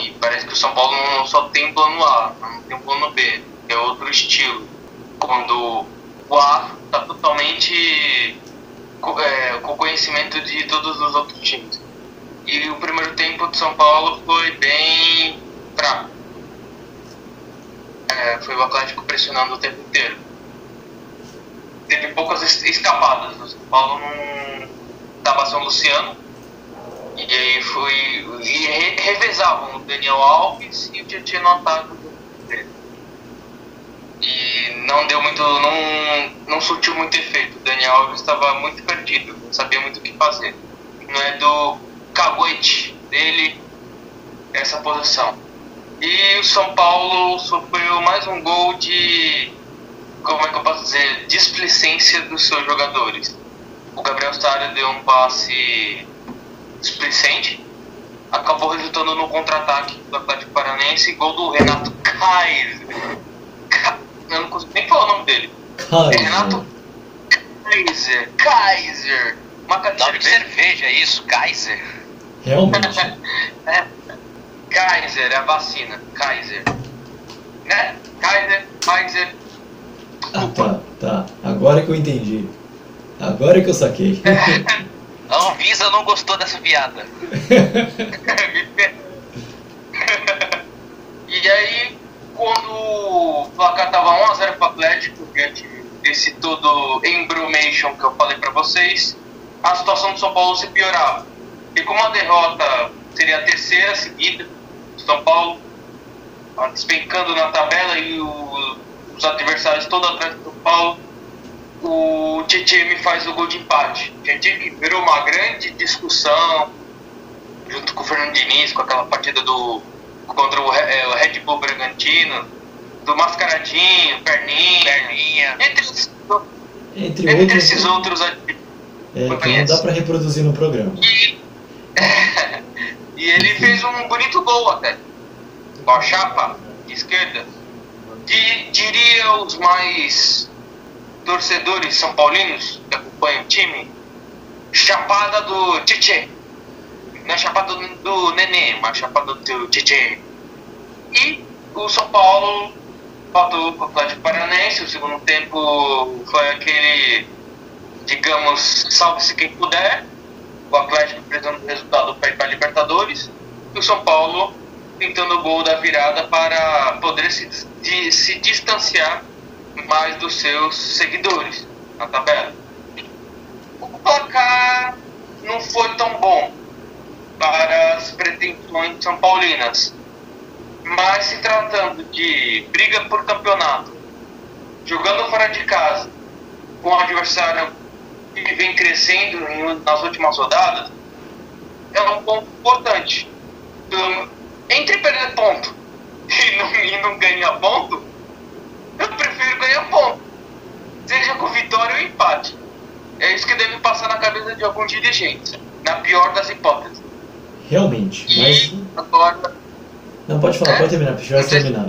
E parece que o São Paulo não só tem plano A, não tem plano B, é outro estilo. Quando o A está totalmente é, com conhecimento de todos os outros times. E o primeiro tempo de São Paulo foi bem fraco. É, foi o Atlético pressionando o tempo inteiro. Teve poucas escapadas. O São Paulo não estava São Luciano. E aí foi. E revezavam o Daniel Alves e o Tietchan no ataque E não deu muito. não, não surtiu muito efeito. O Daniel Alves estava muito perdido, não sabia muito o que fazer. Não é do caguete dele essa posição. E o São Paulo sofreu mais um gol de, como é que eu posso dizer, displicência dos seus jogadores. O Gabriel Stara deu um passe displicente, acabou resultando no contra-ataque do Atlético Paranense, gol do Renato Kaiser. Eu não consigo nem falar o nome dele. Kaiser. Renato Kaiser. Kaiser. Uma de cerveja, é isso, Kaiser. Realmente. é. Kaiser, é a vacina. Kaiser. Né? Kaiser, Kaiser. Ah, tá, tá. Agora que eu entendi. Agora que eu saquei. a Anvisa não gostou dessa piada. e aí, quando o placar tava 1x0 pro Atlético, diante desse todo embromation que eu falei pra vocês, a situação do São Paulo se piorava. E com uma derrota seria a terceira seguida. São Paulo ah, despencando na tabela e o, os adversários todos atrás do São Paulo. O Tietchan me faz o gol de empate. Tietchan que virou uma grande discussão junto com o Fernando Diniz, com aquela partida do contra o, é, o Red Bull Bragantino, do Mascaradinho, Perninha, Perninha. entre, Entre, entre outros, esses outros é, que não dá para reproduzir no programa. E, e ele fez um bonito gol até. Com a chapa de esquerda. Di- diria os mais torcedores são paulinos que acompanham o time, chapada do Tietê. Não é chapada do, do Nenê, mas chapada do Tietê. E o São Paulo faltou para o Atlético Paranense. O segundo tempo foi aquele, digamos, salve-se quem puder o Atlético precisando do resultado para ir para a Libertadores e o São Paulo tentando o gol da virada para poder se, de- se distanciar mais dos seus seguidores na tabela. O placar não foi tão bom para as pretensões são paulinas, mas se tratando de briga por campeonato, jogando fora de casa, com um adversário que vem crescendo em- nas últimas rodadas, é um ponto importante. Então, entre perder ponto e não, e não ganhar ponto, eu prefiro ganhar ponto. Seja com vitória ou empate. É isso que deve passar na cabeça de algum dirigente. Na pior das hipóteses. Realmente. E Mas. agora, Não, pode falar, É? pode terminar, Não sei- terminar.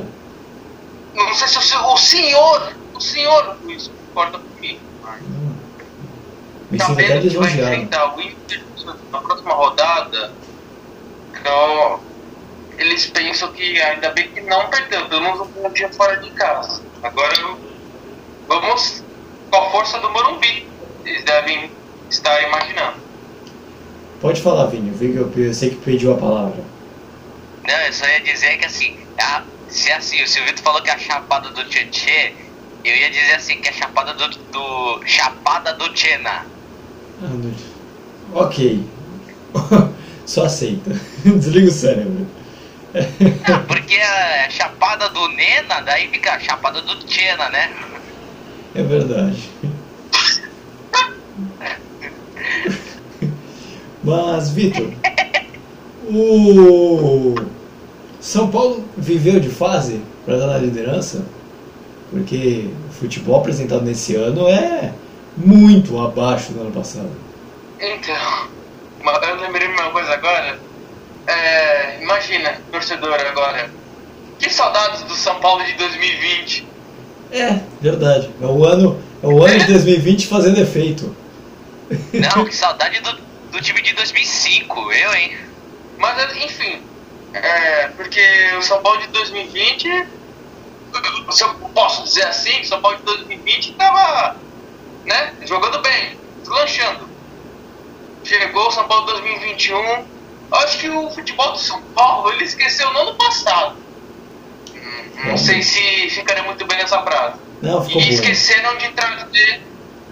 não sei se o, se- o senhor, o senhor Luiz, concorda comigo. mas Hum. Me sabendo que vai enfrentar o Inter na próxima rodada, então eles pensam que ainda bem que não perdeu, pelo menos um pontinho fora de casa. Agora vamos com a força do Morumbi, eles devem estar imaginando. Pode falar, Vini, eu sei que pediu a palavra. Não, eu só ia dizer que assim, a- se assim, o Silvito falou que a chapada do Tietê, eu ia dizer assim, que a chapada do, do Chapada do Tchena. Ah, não- Ok. Só aceita. Desliga o cérebro. Não, porque a chapada do Nena, daí fica a chapada do Tchena, né? É verdade. Mas, Vitor, o São Paulo viveu de fase para estar na liderança? Porque o futebol apresentado nesse ano é muito abaixo do ano passado. Então, eu lembrei de uma coisa agora. É, imagina, torcedor agora. Que saudades do São Paulo de 2020. É, verdade. É o ano, é o ano de 2020 fazendo efeito. Não, que saudade do, do time de 2005, eu, hein? Mas, enfim, é, porque o São Paulo de 2020, se eu posso dizer assim, o São Paulo de 2020 estava né, jogando bem, deslanchando. Chegou o São Paulo de 2021, acho que o futebol do São Paulo ele esqueceu no ano passado. Hum, Não sei se ficaria muito bem nessa frase. Não, ficou E bom. esqueceram de trazer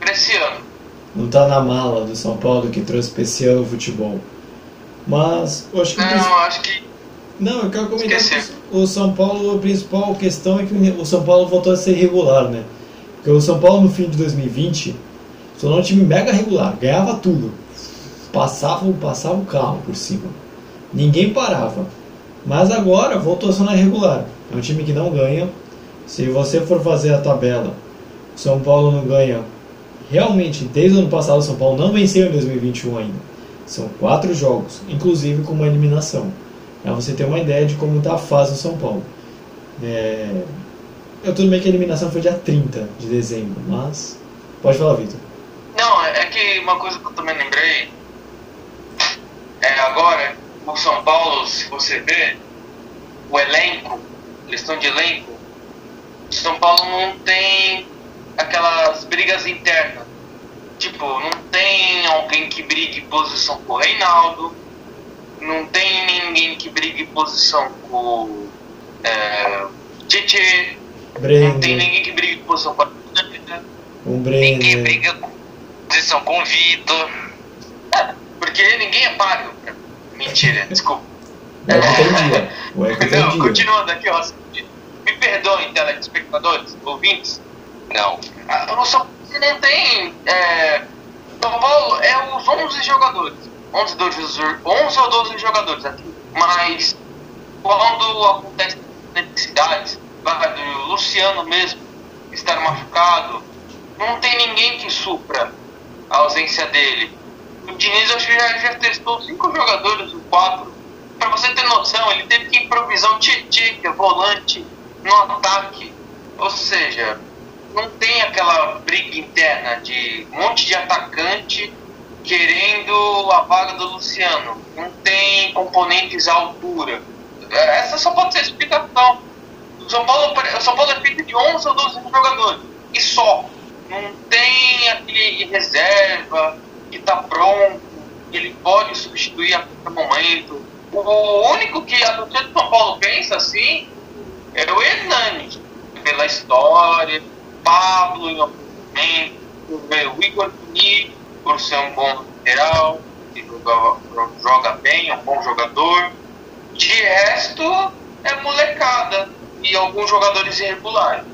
para esse ano. Não tá na mala do São Paulo que trouxe pra esse ano o futebol. Mas, eu acho que. Não, acho que Não, eu quero comentar Esqueci. que o São Paulo, a principal questão é que o São Paulo voltou a ser regular, né? Porque o São Paulo no fim de 2020 se tornou um time mega regular, ganhava tudo. Passava, passava o carro por cima. Ninguém parava. Mas agora voltou a ser irregular. É um time que não ganha. Se você for fazer a tabela, São Paulo não ganha. Realmente, desde o ano passado, o São Paulo não venceu em 2021 ainda. São quatro jogos, inclusive com uma eliminação. Pra você ter uma ideia de como está a fase do São Paulo. É... Eu tudo bem que a eliminação foi dia 30 de dezembro, mas. Pode falar, Vitor. Não, é que uma coisa que eu também lembrei é agora o São Paulo, se você ver o elenco, questão de elenco, São Paulo não tem aquelas brigas internas. Tipo, não tem alguém que brigue posição com o Reinaldo, não tem ninguém que brigue posição com é, Tietê, não tem ninguém que brigue posição com a Arteta. um Ninguém Brenner. briga com posição com o Vitor. Porque ninguém é páreo. Mentira. Desculpa. O Eco tem dia. O Eco tem dia. continuando aqui, ó. Me perdoem, telespectadores, ouvintes. Não. Ah, O São Paulo não tem. É, São Paulo é os 11 jogadores. 11, 12, 11 ou 12 jogadores aqui. Mas quando acontece necessidades, do Luciano mesmo estar machucado, não tem ninguém que supra a ausência dele. O Diniz acho que já, já testou cinco jogadores, ou quatro. Pra você ter noção, ele teve que improvisar um Tietchan, é volante, no ataque. Ou seja, não tem aquela briga interna de um monte de atacante querendo a vaga do Luciano. Não tem componentes à altura. É, Essa só pode ser explicação. São Paulo, São Paulo é feito de 11 ou 12 jogadores. E só. Não tem aquele reserva que está pronto, que ele pode substituir a qualquer momento. O único que a torcida do São Paulo pensa assim é o Hernani, pela história, Pablo em algum momento, o Igor Muniz, por ser um bom lateral, que joga, joga bem, é um bom jogador. De resto, é molecada e alguns jogadores irregulares.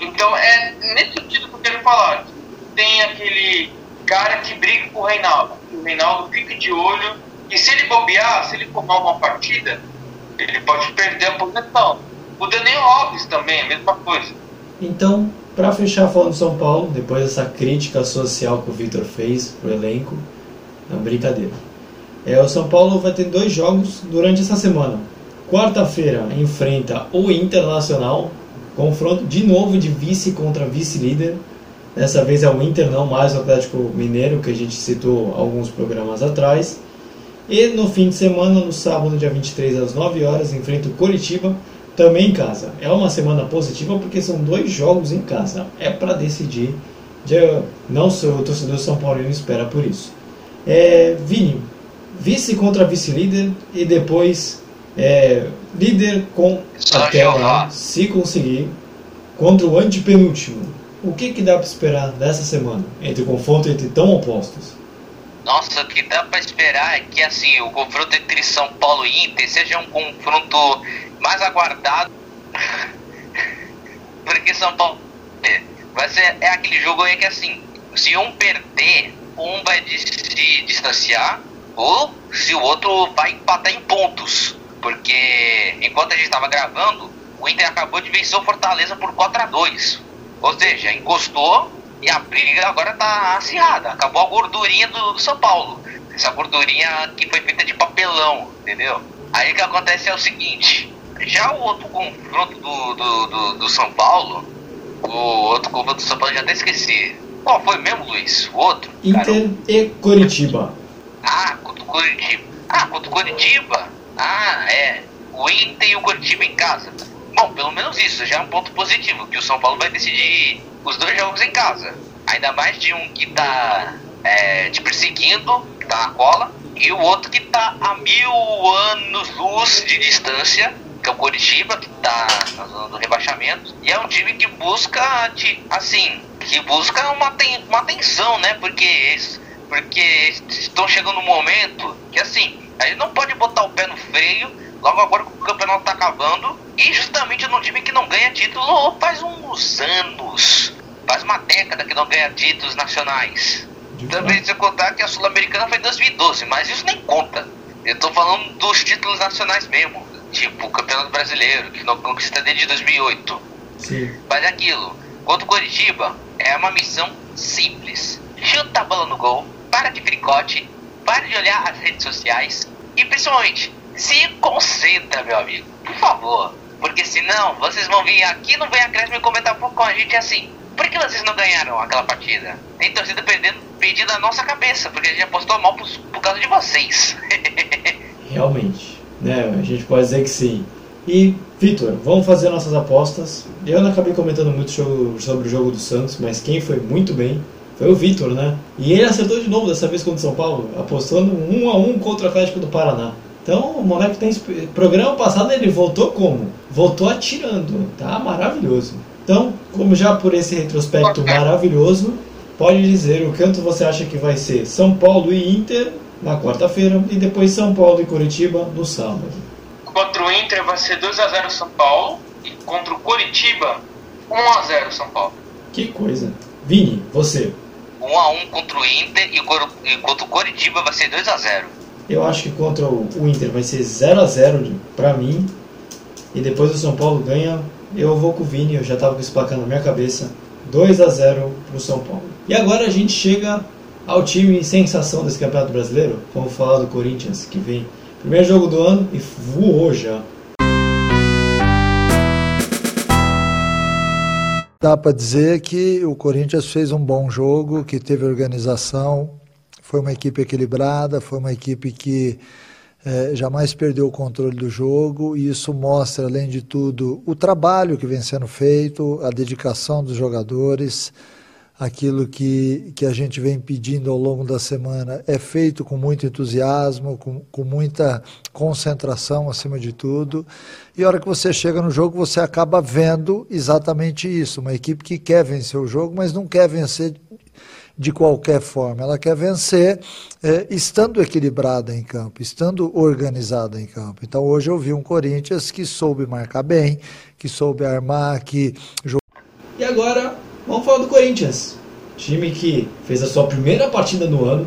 Então é nesse sentido que eu quero falar. Tem aquele cara que briga com o Reinaldo. O Reinaldo fica de olho e se ele bobear, se ele formar uma partida, ele pode perder a posição. O Daniel Alves também, a mesma coisa. Então, para fechar falando do São Paulo, depois dessa crítica social que o Vitor fez pro elenco, não brincadeira. É, o São Paulo vai ter dois jogos durante essa semana. Quarta-feira enfrenta o Internacional, confronto de novo de vice contra vice-líder. Dessa vez é o Inter, não mais o Atlético Mineiro, que a gente citou alguns programas atrás. E no fim de semana, no sábado, dia 23 às 9 horas, enfrenta o Coritiba, também em casa. É uma semana positiva porque são dois jogos em casa. É para decidir. Não sou o torcedor São Paulino espera por isso. É, Vini, vice contra vice-líder e depois é, líder com até lá, se conseguir, contra o antepenúltimo. O que, que dá para esperar dessa semana entre o confronto entre tão opostos? Nossa, o que dá pra esperar é que assim, o confronto entre São Paulo e Inter seja um confronto mais aguardado. Porque São Paulo vai ser é aquele jogo aí que assim, se um perder, um vai se distanciar, ou se o outro vai empatar em pontos. Porque enquanto a gente estava gravando, o Inter acabou de vencer o Fortaleza por 4 a 2 Ou seja, encostou e a briga agora tá acirrada. Acabou a gordurinha do, do São Paulo. Essa gordurinha que foi feita de papelão, entendeu? Aí o que acontece é o seguinte: já o outro confronto do, do, do, do São Paulo, o outro confronto do São Paulo, eu já até esqueci. Qual foi mesmo, Luiz? O outro? Inter e Coritiba. Ah, contra o Curitiba. Ah, contra o Curitiba. Ah, é. O Inter e o Curitiba em casa. Bom, pelo menos isso já é um ponto positivo, que o São Paulo vai decidir os dois jogos em casa. Ainda mais de um que tá é, te perseguindo, que tá na cola, e o outro que tá a mil anos luz de distância, que é o Curitiba, que tá na zona do rebaixamento. E é um time que busca, assim, que busca uma, ten- uma tensão, né? Porque porque estão chegando um momento que assim, a gente não pode botar o pé no freio, logo agora que o campeonato tá acabando, e justamente num time que não ganha título faz uns anos, faz uma década que não ganha títulos nacionais. Também se eu contar que a Sul-Americana foi em 2012, mas isso nem conta. Eu tô falando dos títulos nacionais mesmo, tipo o Campeonato Brasileiro, que não conquista desde 2008. Sim. Mas é aquilo, contra o Coritiba, é uma missão simples. Chuta a bola no gol, para de fricote, para de olhar as redes sociais e principalmente, se concentra, meu amigo, por favor. Porque senão, vocês vão vir aqui no Vem Acréscimo e comentar com a gente assim. Por que vocês não ganharam aquela partida? Tem torcida perdendo, perdendo a nossa cabeça, porque a gente apostou mal por, por causa de vocês. Realmente, né? A gente pode dizer que sim. E, Vitor, vamos fazer nossas apostas. Eu não acabei comentando muito sobre o jogo do Santos, mas quem foi muito bem foi o Vitor, né? E ele acertou de novo dessa vez contra o São Paulo, apostando um a um contra o Atlético do Paraná. Então, o moleque tem. Programa passado ele voltou como? Voltou atirando, tá maravilhoso. Então, como já por esse retrospecto maravilhoso, pode dizer o quanto você acha que vai ser São Paulo e Inter na quarta-feira e depois São Paulo e Curitiba no sábado. Contra o Inter vai ser 2x0 São Paulo e contra o Curitiba 1x0 São Paulo. Que coisa. Vini, você. 1x1 contra o Inter e, contra o Coritiba vai ser 2x0. Eu acho que contra o Inter vai ser 0x0 pra mim. E depois o São Paulo ganha. Eu vou com o Vini, eu já tava com esse placar na minha cabeça. 2x0 pro São Paulo. E agora a gente chega ao time sensação desse Campeonato Brasileiro. Vamos falar do Corinthians, que vem primeiro jogo do ano e voou já. Dá para dizer que o Corinthians fez um bom jogo, que teve organização, foi uma equipe equilibrada, foi uma equipe que eh, jamais perdeu o controle do jogo, e isso mostra, além de tudo, o trabalho que vem sendo feito, a dedicação dos jogadores aquilo que, que a gente vem pedindo ao longo da semana é feito com muito entusiasmo, com, com muita concentração acima de tudo. E a hora que você chega no jogo, você acaba vendo exatamente isso: uma equipe que quer vencer o jogo, mas não quer vencer de qualquer forma. Ela quer vencer é, estando equilibrada em campo, estando organizada em campo. Então hoje eu vi um Corinthians que soube marcar bem, que soube armar, que. E agora Vamos falar do Corinthians. Time que fez a sua primeira partida no ano.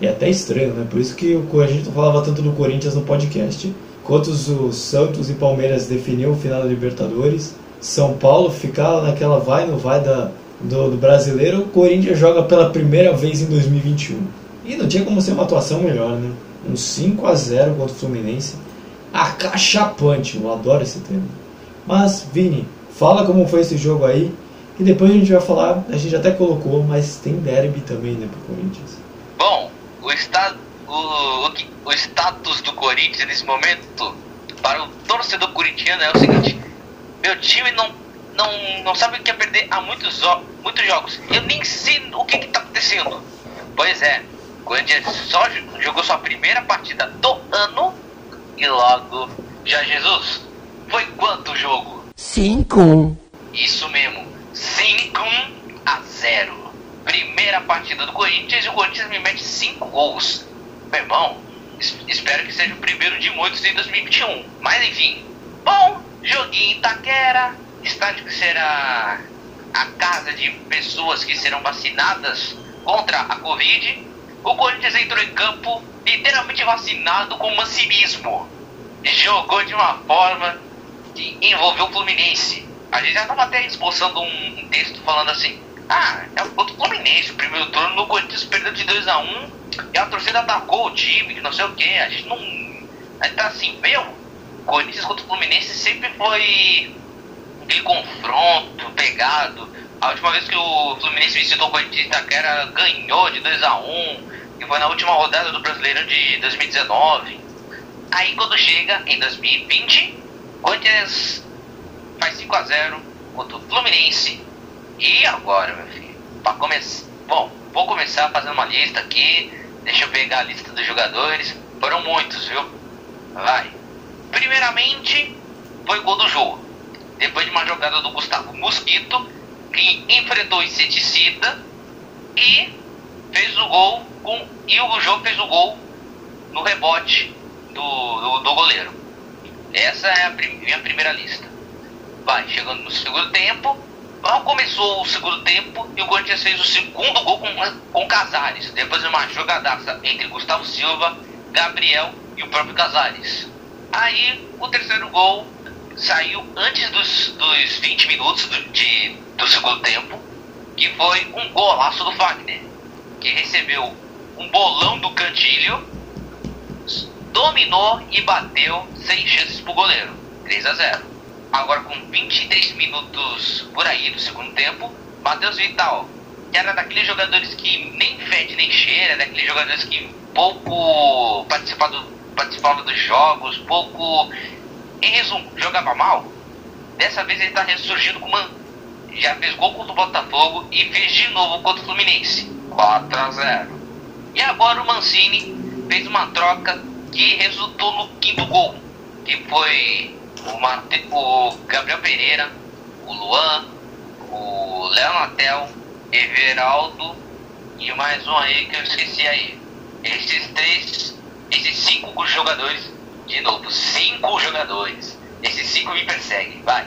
E é até estranho, né? Por isso que a gente não falava tanto do Corinthians no podcast. Enquanto os Santos e Palmeiras definiam o final da Libertadores, São Paulo ficava naquela vai no vai da, do, do brasileiro, o Corinthians joga pela primeira vez em 2021. E não tinha como ser uma atuação melhor, né? Um 5 a 0 contra o Fluminense. Acachapante, eu adoro esse termo. Mas, Vini, fala como foi esse jogo aí e depois a gente vai falar, a gente até colocou, mas tem derby também, né, pro Corinthians. Bom, o, esta, o, o, o status do Corinthians nesse momento, para o torcedor corintiano, é o seguinte: meu time não, não, não sabe o que é perder há muitos, muitos jogos. Eu nem sei o que está acontecendo. Pois é, o Corinthians só jogou sua primeira partida do ano e logo, já Jesus, foi quanto o jogo? Cinco. Isso mesmo. 5 a 0. Primeira partida do Corinthians e o Corinthians me mete 5 gols. Meu irmão, espero que seja o primeiro de muitos em 2021. Mas enfim. Bom, joguinho em Itaquera, estádio que será a casa de pessoas que serão vacinadas contra a Covid. O Corinthians entrou em campo literalmente vacinado com mancinismo. Jogou de uma forma que envolveu o Fluminense a gente já estava até esboçando um, texto falando assim: ah, é contra o Fluminense, o primeiro turno no Corinthians perdeu de 2 a 1 um, e a torcida atacou o time, que não sei o que. A gente não. A gente tá assim, meu, Corinthians contra o Fluminense sempre foi aquele confronto pegado. A última vez que o Fluminense visitou o Corinthians Itaquera ganhou de 2 a 1 um, que foi na última rodada do Brasileirão de 2019. Aí quando chega em 2020, Corinthians faz 5 a 0 contra o Fluminense. E agora, meu filho? Para começar. Bom, vou começar fazendo uma lista aqui. Deixa eu pegar a lista dos jogadores. Foram muitos, viu? Vai. Primeiramente, foi gol do jogo. Depois de uma jogada do Gustavo Mosquito, que enfrentou o inseticida e fez o gol com. E o jogo fez o gol no rebote do, do, do goleiro. Essa é a prim minha primeira lista. Vai, chegando no segundo tempo. Mal começou o segundo tempo e o Corinthians fez o segundo gol com, com Casares. Depois de uma jogadaça entre Gustavo Silva, Gabriel e o próprio Casares. Aí o terceiro gol saiu antes dos, dos 20 minutos do, de, do segundo tempo, que foi um golaço do Wagner, que recebeu um bolão do Cantilho, dominou e bateu sem chances pro goleiro. 3 a 0 agora com 23 minutos por aí do segundo tempo, Matheus Vital, que era daqueles jogadores que nem fede nem cheira, daqueles jogadores que pouco participava, participava dos jogos, pouco, em resumo, jogava mal. Dessa vez ele está ressurgindo com uma. Já fez gol contra o Botafogo e fez de novo contra o Fluminense. 4 a 0. E agora o Mancini fez uma troca que resultou no quinto gol, que foi o, Mate, o Gabriel Pereira, o Luan, o Léo Natel, Everaldo e mais um aí que eu esqueci aí. esses três, esses cinco jogadores, de novo, cinco jogadores, esses cinco me perseguem, vai.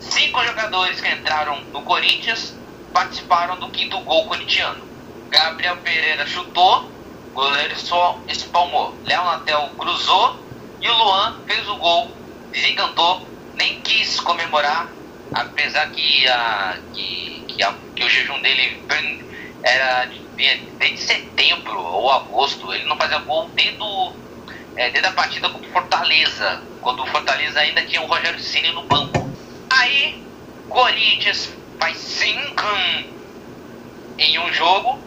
Cinco jogadores que entraram no Corinthians participaram do quinto gol corintiano. Gabriel Pereira chutou, goleiro só espalmou. Léo Natel cruzou e o Luan fez o gol, desencantou, nem quis comemorar, apesar que, a, que, que, a, que o jejum dele era desde setembro ou agosto. Ele não fazia gol desde, é, desde a partida contra o Fortaleza, quando o Fortaleza ainda tinha o Rogério Ceni no banco. Aí, Corinthians faz 5 em um jogo,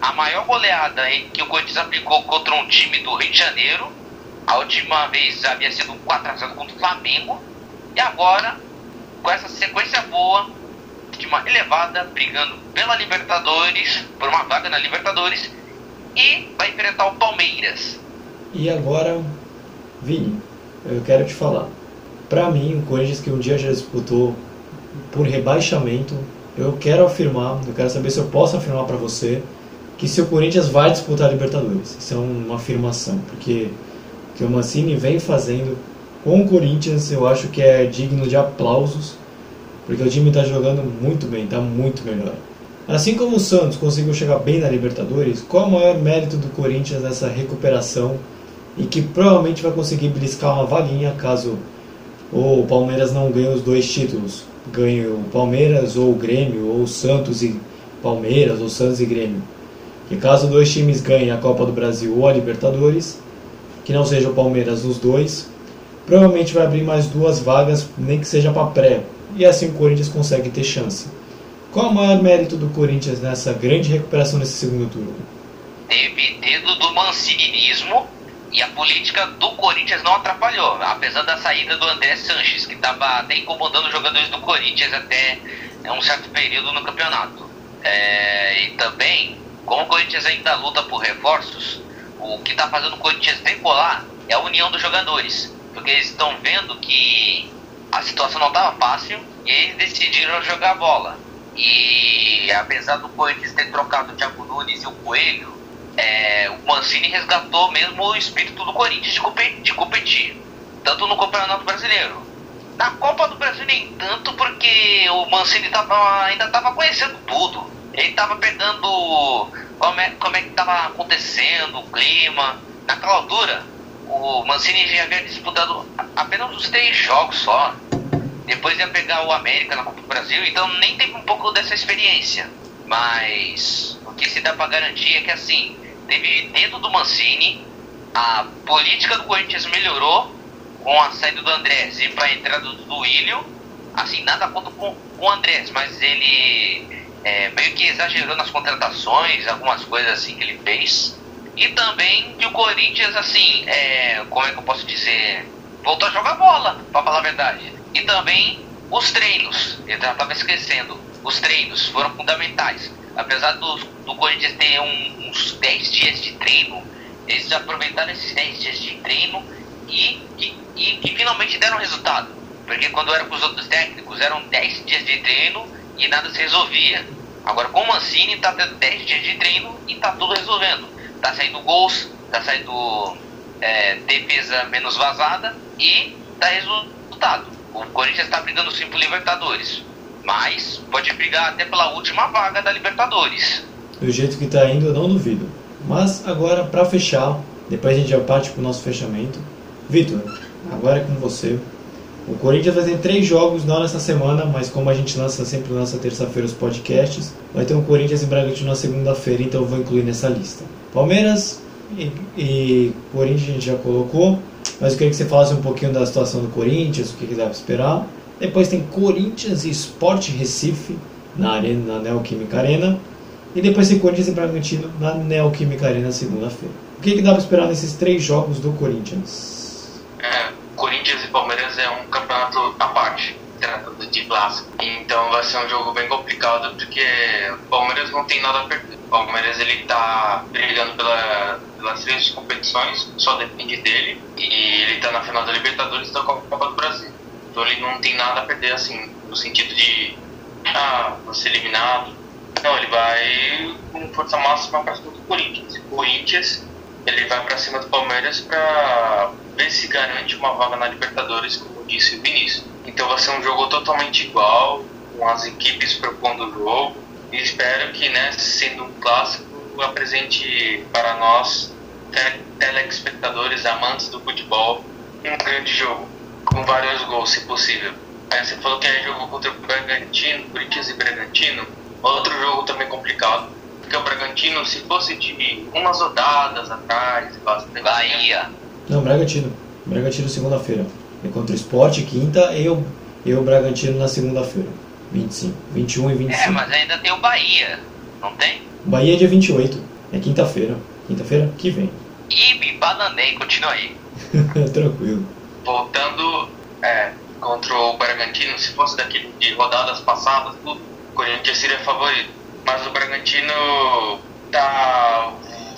a maior goleada que o Corinthians aplicou contra um time do Rio de Janeiro. A última vez havia sido 4 x contra o Flamengo. E agora, com essa sequência boa, de uma elevada, brigando pela Libertadores, por uma vaga na Libertadores, e vai enfrentar o Palmeiras. E agora, Vini, eu quero te falar. Para mim, o Corinthians que um dia já disputou por rebaixamento, eu quero afirmar, eu quero saber se eu posso afirmar para você que se o Corinthians vai disputar a Libertadores. Isso é uma afirmação, porque que o Mancini vem fazendo com o Corinthians eu acho que é digno de aplausos, porque o time está jogando muito bem, está muito melhor. Assim como o Santos conseguiu chegar bem na Libertadores, qual o maior mérito do Corinthians nessa recuperação e que provavelmente vai conseguir beliscar uma vaguinha caso o Palmeiras não ganhe os dois títulos? Ganhe o Palmeiras ou o Grêmio, ou o Santos e Palmeiras, ou Santos e Grêmio. Que caso dois times ganhem a Copa do Brasil ou a Libertadores, que não seja o Palmeiras nos dois, provavelmente vai abrir mais duas vagas, nem que seja para pré, e assim o Corinthians consegue ter chance. Qual o maior mérito do Corinthians nessa grande recuperação nesse segundo turno? Teve dedo do mancinismo e a política do Corinthians não atrapalhou, apesar da saída do André Sanches, que estava até incomodando os jogadores do Corinthians até um certo período no campeonato. É, e também, como o Corinthians ainda luta por reforços, o que está fazendo o Corinthians decolar é a união dos jogadores porque eles estão vendo que a situação não estava fácil e eles decidiram jogar bola. E apesar do Corinthians ter trocado o Thiago Nunes e o Coelho, é, o Mancini resgatou mesmo o espírito do Corinthians de competir, tanto no Campeonato Brasileiro. Na Copa do Brasil nem tanto, porque o Mancini tava, ainda estava conhecendo tudo. Ele estava pegando como é, como é que estava acontecendo, o clima. Naquela altura, o Mancini já havia disputado apenas os três jogos só. Depois ia pegar o América na Copa do Brasil, então nem teve um pouco dessa experiência. Mas o que se dá para garantir é que assim, teve dentro do Mancini, a política do Corinthians melhorou com a saída do Andrés e para a entrada do Willio. Assim, nada contra com, com o Andrés, mas ele é, meio que exagerou nas contratações, algumas coisas assim que ele fez. E também que o Corinthians, assim, é, como é que eu posso dizer? Voltou a jogar bola, pra falar a verdade. E também os treinos, eu já estava esquecendo. Os treinos foram fundamentais. Apesar do, do Corinthians ter um, uns 10 dias de treino, eles aproveitaram esses 10 dias de treino e e, e finalmente deram resultado. Porque quando era com os outros técnicos, eram 10 dias de treino e nada se resolvia. Agora com o Mancini tá tendo 10 dias de treino e tá tudo resolvendo tá saindo gols, tá saindo é, defesa menos vazada e dá resultado. O Corinthians está brigando sim por Libertadores, mas pode brigar até pela última vaga da Libertadores. Do jeito que está indo, eu não duvido. Mas agora, para fechar, depois a gente já parte para o nosso fechamento. Vitor, agora é com você. O Corinthians vai ter três jogos, não nessa semana, mas como a gente lança sempre lança terça-feira os podcasts, vai ter um Corinthians e Bragantino na segunda-feira, então eu vou incluir nessa lista. Palmeiras e, e, Corinthians a gente já colocou, mas eu queria que você falasse um pouquinho da situação do Corinthians, o que, que dá para esperar. Depois tem Corinthians e Sport Recife na, arena, na Neoquímica Arena. E depois tem Corinthians e Bragantino na Neoquímica Arena segunda-feira. O que, que dá para esperar nesses três jogos do Corinthians? É, Corinthians e Palmeiras é um campeonato à parte tratando de clássico. Então vai ser um jogo bem complicado porque o Palmeiras não tem nada a perder. O Palmeiras ele tá brigando pela, pelas três competições, só depende dele. E ele tá na final da Libertadores e da Copa do Brasil. Então ele não tem nada a perder assim, no sentido de ah, você eliminado. Não, ele vai com força máxima para cima do Corinthians. O Corinthians ele vai para cima do Palmeiras para ver se garante uma vaga na Libertadores, como disse o Vinícius. Então vai ser um jogo totalmente igual, com as equipes propondo o jogo. E espero que, né, sendo um clássico, apresente para nós, telespectadores amantes do futebol, um grande jogo, com vários gols, se possível. Aí você falou que é jogo contra o Bragantino, Corinthians e Bragantino. Outro jogo também complicado, porque o Bragantino, se fosse de umas rodadas atrás, bastante. Bahia. Não, Bragantino. Bragantino segunda-feira. É contra o Sport, quinta, e o, e o Bragantino na segunda-feira. 25, 21 e 25. É, mas ainda tem o Bahia, não tem? Bahia é dia 28. É quinta-feira. Quinta-feira que vem. Ih, me bananei, continua aí. Tranquilo. Voltando é, contra o Bragantino, se fosse daquele de rodadas passadas, o Corinthians seria favorito. Mas o Bragantino tá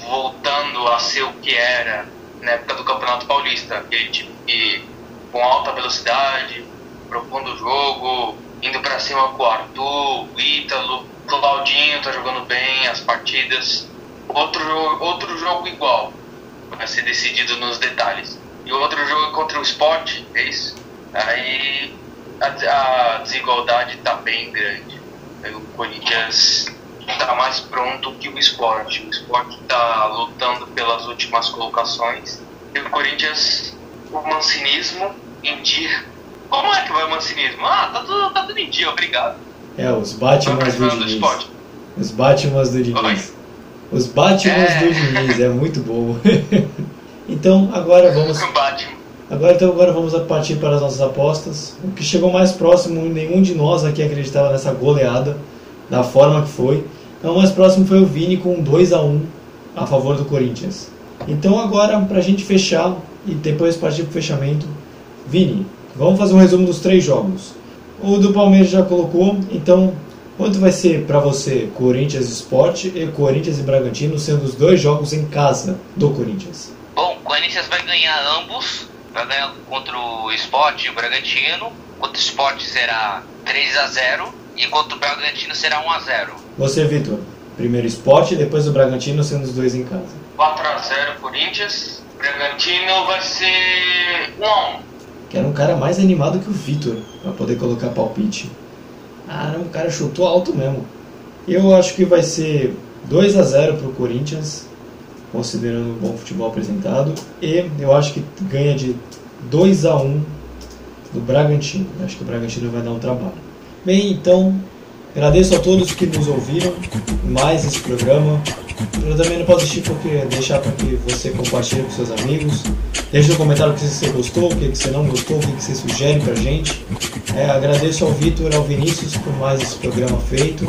voltando a ser o que era na época do Campeonato Paulista, aquele time que, com alta velocidade, propondo o jogo, indo para cima com o Arthur, o Ítalo, Claudinho tá jogando bem as partidas. Outro, outro jogo igual, vai ser decidido nos detalhes. E o outro jogo é contra o Sport, é isso? Aí a, a desigualdade tá bem grande. O Corinthians está mais pronto que o esporte. O esporte está lutando pelas últimas colocações. E o Corinthians, o mancinismo em dia. Como é que vai o mancinismo? Ah, tá tudo, tá tudo em dia, obrigado. É, os Batman do do Diniz. esporte. Os Batman do Diniz. Os Batman É. do Diniz, é muito bom. então, agora vamos Batman. Agora então agora vamos a partir para as nossas apostas. O que chegou mais próximo, nenhum de nós aqui acreditava nessa goleada, da forma que foi. Então o mais próximo foi o Vini com 2 a 1 a favor do Corinthians. Então agora, para a gente fechar e depois partir para o fechamento, Vini, vamos fazer um resumo dos três jogos. O do Palmeiras já colocou, então quanto vai ser para você Corinthians e Sport e Corinthians e Bragantino, sendo os dois jogos em casa do Corinthians? Bom, o Corinthians vai ganhar ambos. Vai ganhar contra o Sport e o Bragantino. Contra o Sport será 3 a 0 e contra o Bragantino será 1 a 0 Você, Vitor, primeiro Sport e depois o Bragantino, sendo os dois em casa. 4x0 Corinthians. Bragantino vai ser 1x1. Que era um cara mais animado que o Vitor para poder colocar palpite. Ah, o cara chutou alto mesmo. Eu acho que vai ser 2 a 0 pro Corinthians, considerando o bom futebol apresentado, e eu acho que ganha de 2 a 1 do Bragantino. Eu acho que o Bragantino vai dar um trabalho. Bem, então, agradeço a todos que nos ouviram mais esse programa. Eu também não posso assistir porque deixar para que você compartilhe com seus amigos. Deixe no comentário o que você gostou, o que você não gostou, o que você sugere pra gente. É, agradeço ao Vitor e ao Vinícius por mais esse programa feito.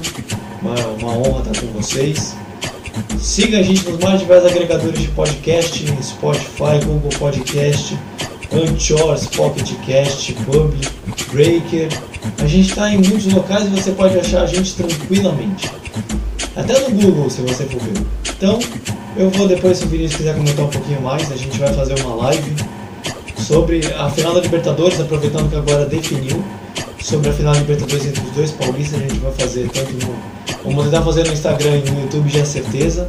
Uma, uma honra estar com vocês. Siga a gente nos mais diversos agregadores de podcast, Spotify, Google Podcast, Anchor, Pocket Cast, Pub, Breaker. A gente está em muitos locais e você pode achar a gente tranquilamente. Até no Google, se você for ver. Então, eu vou depois, se o Vinícius quiser comentar um pouquinho mais, a gente vai fazer uma live sobre a final da Libertadores, aproveitando que agora definiu. Sobre a final da Libertadores entre os dois paulistas, a gente vai fazer tanto no. Vamos tentar fazer no Instagram e no YouTube, já é certeza.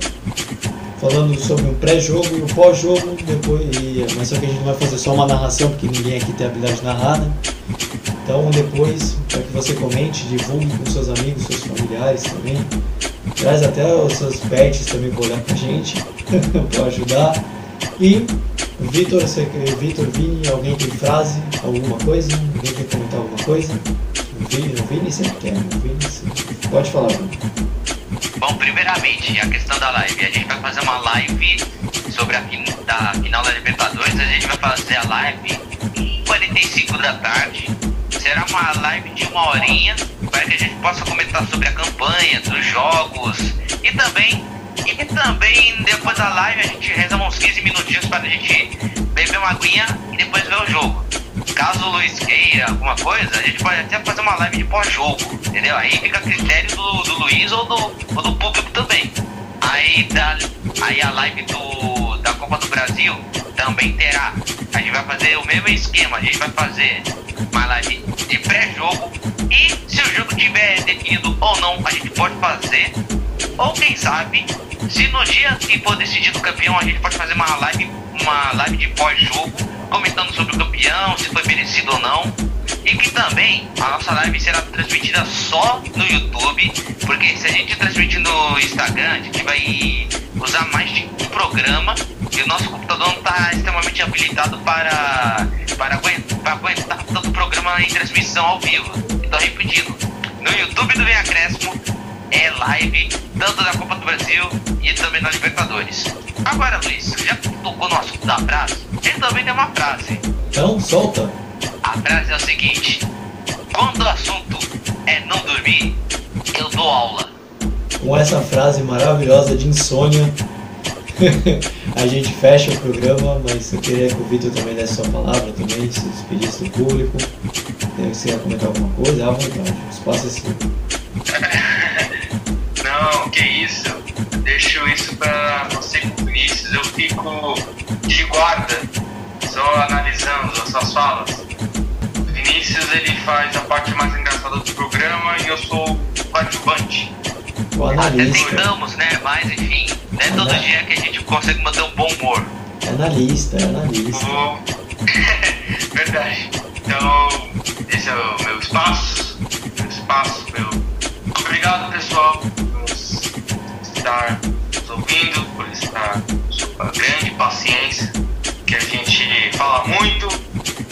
Falando sobre o pré-jogo e o pós-jogo, depois. E, mas só que a gente não vai fazer só uma narração, porque ninguém aqui tem habilidade de narrar, né? Então depois, para que você comente, divulgue com seus amigos, seus familiares também. Traz até os seus pets também para olhar pra gente, para ajudar. E Vitor, Vitor, Vini, alguém tem frase, alguma coisa? Alguém quer comentar alguma coisa? O Vini, o Vini sempre quer, o Vini sempre... Pode falar, Vini. Bom, primeiramente, a questão da live. A gente vai fazer uma live sobre a fin- da final da Libertadores. A gente vai fazer a live em 45 da tarde. Será uma live de uma horinha para que a gente possa comentar sobre a campanha, dos jogos e também e também depois da live a gente reza uns 15 minutinhos para a gente beber uma aguinha e depois ver o jogo. Caso o Luiz queira alguma coisa, a gente pode até fazer uma live de pós-jogo, entendeu? Aí fica a critério do, do Luiz ou do, ou do público também. Aí, da, aí a live do, da Copa do Brasil também terá. A gente vai fazer o mesmo esquema, a gente vai fazer uma live de pré-jogo e se o jogo tiver definido ou não, a gente pode fazer Ou quem sabe, se no dia que for decidido o campeão, a gente pode fazer uma live, uma live de pós-jogo, comentando sobre o campeão, se foi merecido ou não. E que também a nossa live será transmitida só no YouTube, porque se a gente transmitir no Instagram, a gente vai usar mais de um programa e o nosso computador não está extremamente habilitado para, para, aguentar, para aguentar tanto programa em transmissão ao vivo. Então, repetindo, no YouTube do Vem Acréscimo é live tanto da Copa do Brasil e também da Libertadores. Agora, Luiz, já tocou no assunto da frase, ele também tem uma frase. Então, solta. A frase é o seguinte: quando o assunto é não dormir, eu dou aula. Com essa frase maravilhosa de insônia, a gente fecha o programa, mas eu queria que o Vitor também desse sua palavra também, se despedisse do público. Se quer comentar alguma coisa, à vontade. O espaço é seu. Não, que isso. Deixo isso pra você Vinícius. Eu fico de guarda, só analisando as suas falas. O Vinícius ele faz a parte mais engraçada do programa e eu sou o coadjuvante. O Até tentamos, né? Mas enfim, não é todo dia que a gente consegue manter um bom humor. É analista, é analista. Vou- Verdade. Então, esse é o meu espaço. Meu espaço, meu. Obrigado, pessoal, por estar nos ouvindo, por estar com sua grande paciência. Que a gente fala muito.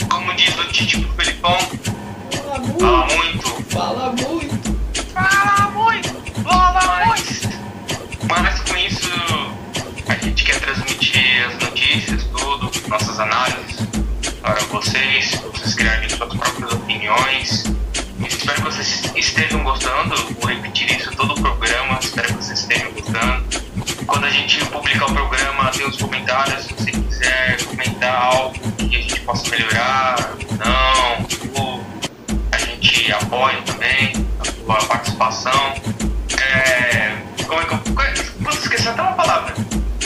Como diz o Tite pro Felipão, Fala muito, fala muito. fala muito. Fala muito! Fala Mas, mas com isso, a gente quer transmitir as notícias, tudo, nossas análises para vocês, vocês criarem suas próprias opiniões. Espero que vocês estejam gostando. Vou repetir isso todo o programa. Espero que vocês estejam gostando. Quando a gente publicar o programa, tem os comentários. Se você quiser comentar algo que a gente possa melhorar, não, ou a gente apoia também a sua participação. É, como é que eu. Putz, esqueci até uma palavra.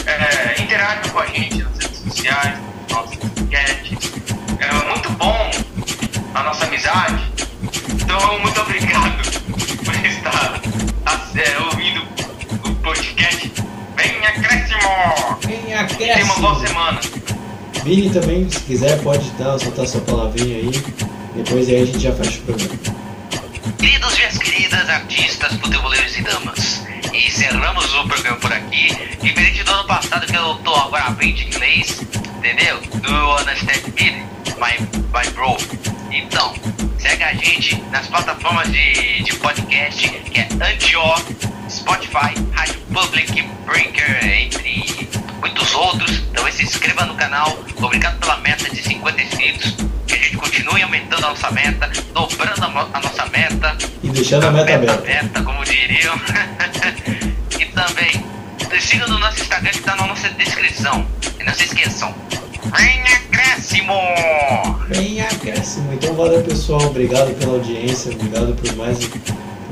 É, interage com a gente nas redes sociais, nos nossos podcasts. É muito bom a nossa amizade. Então, muito obrigado por estar é, ouvindo Tenha uma boa semana. Vini também, se quiser, pode dar, soltar sua palavrinha aí. Depois aí a gente já fecha o programa. Queridos e as queridas artistas, futeboleiros e damas, encerramos o programa por aqui. Diferente do ano passado que eu tô agora aprendendo inglês, entendeu? Do Understand Me, my, my bro. Então, segue a gente nas plataformas de, de podcast, que é Antió, Spotify, Rádio Public, Breaker, entre muitos outros. Então se inscreva no canal. Obrigado pela meta de 50 inscritos. Que a gente continue aumentando a nossa meta, dobrando a, nossa meta. E deixando a meta aberta. aberta, como diriam. e também, siga no nosso Instagram que tá na nossa descrição. E não se esqueçam. Vem acréscimo! Bem acréscimo. Então valeu pessoal, obrigado pela audiência, obrigado por mais,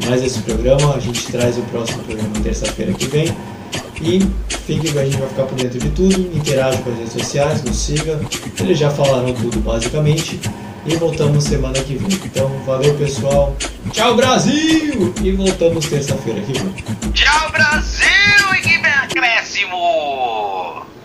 mais esse programa. A gente traz o próximo programa terça-feira que vem. E fique com a gente vai ficar por dentro de tudo. Interaja com as redes sociais, nos siga. Eles já falaram tudo basicamente. E voltamos semana que vem. Então, valeu pessoal. Tchau, Brasil! E voltamos terça-feira que vem. Tchau, Brasil! E que acréscimo!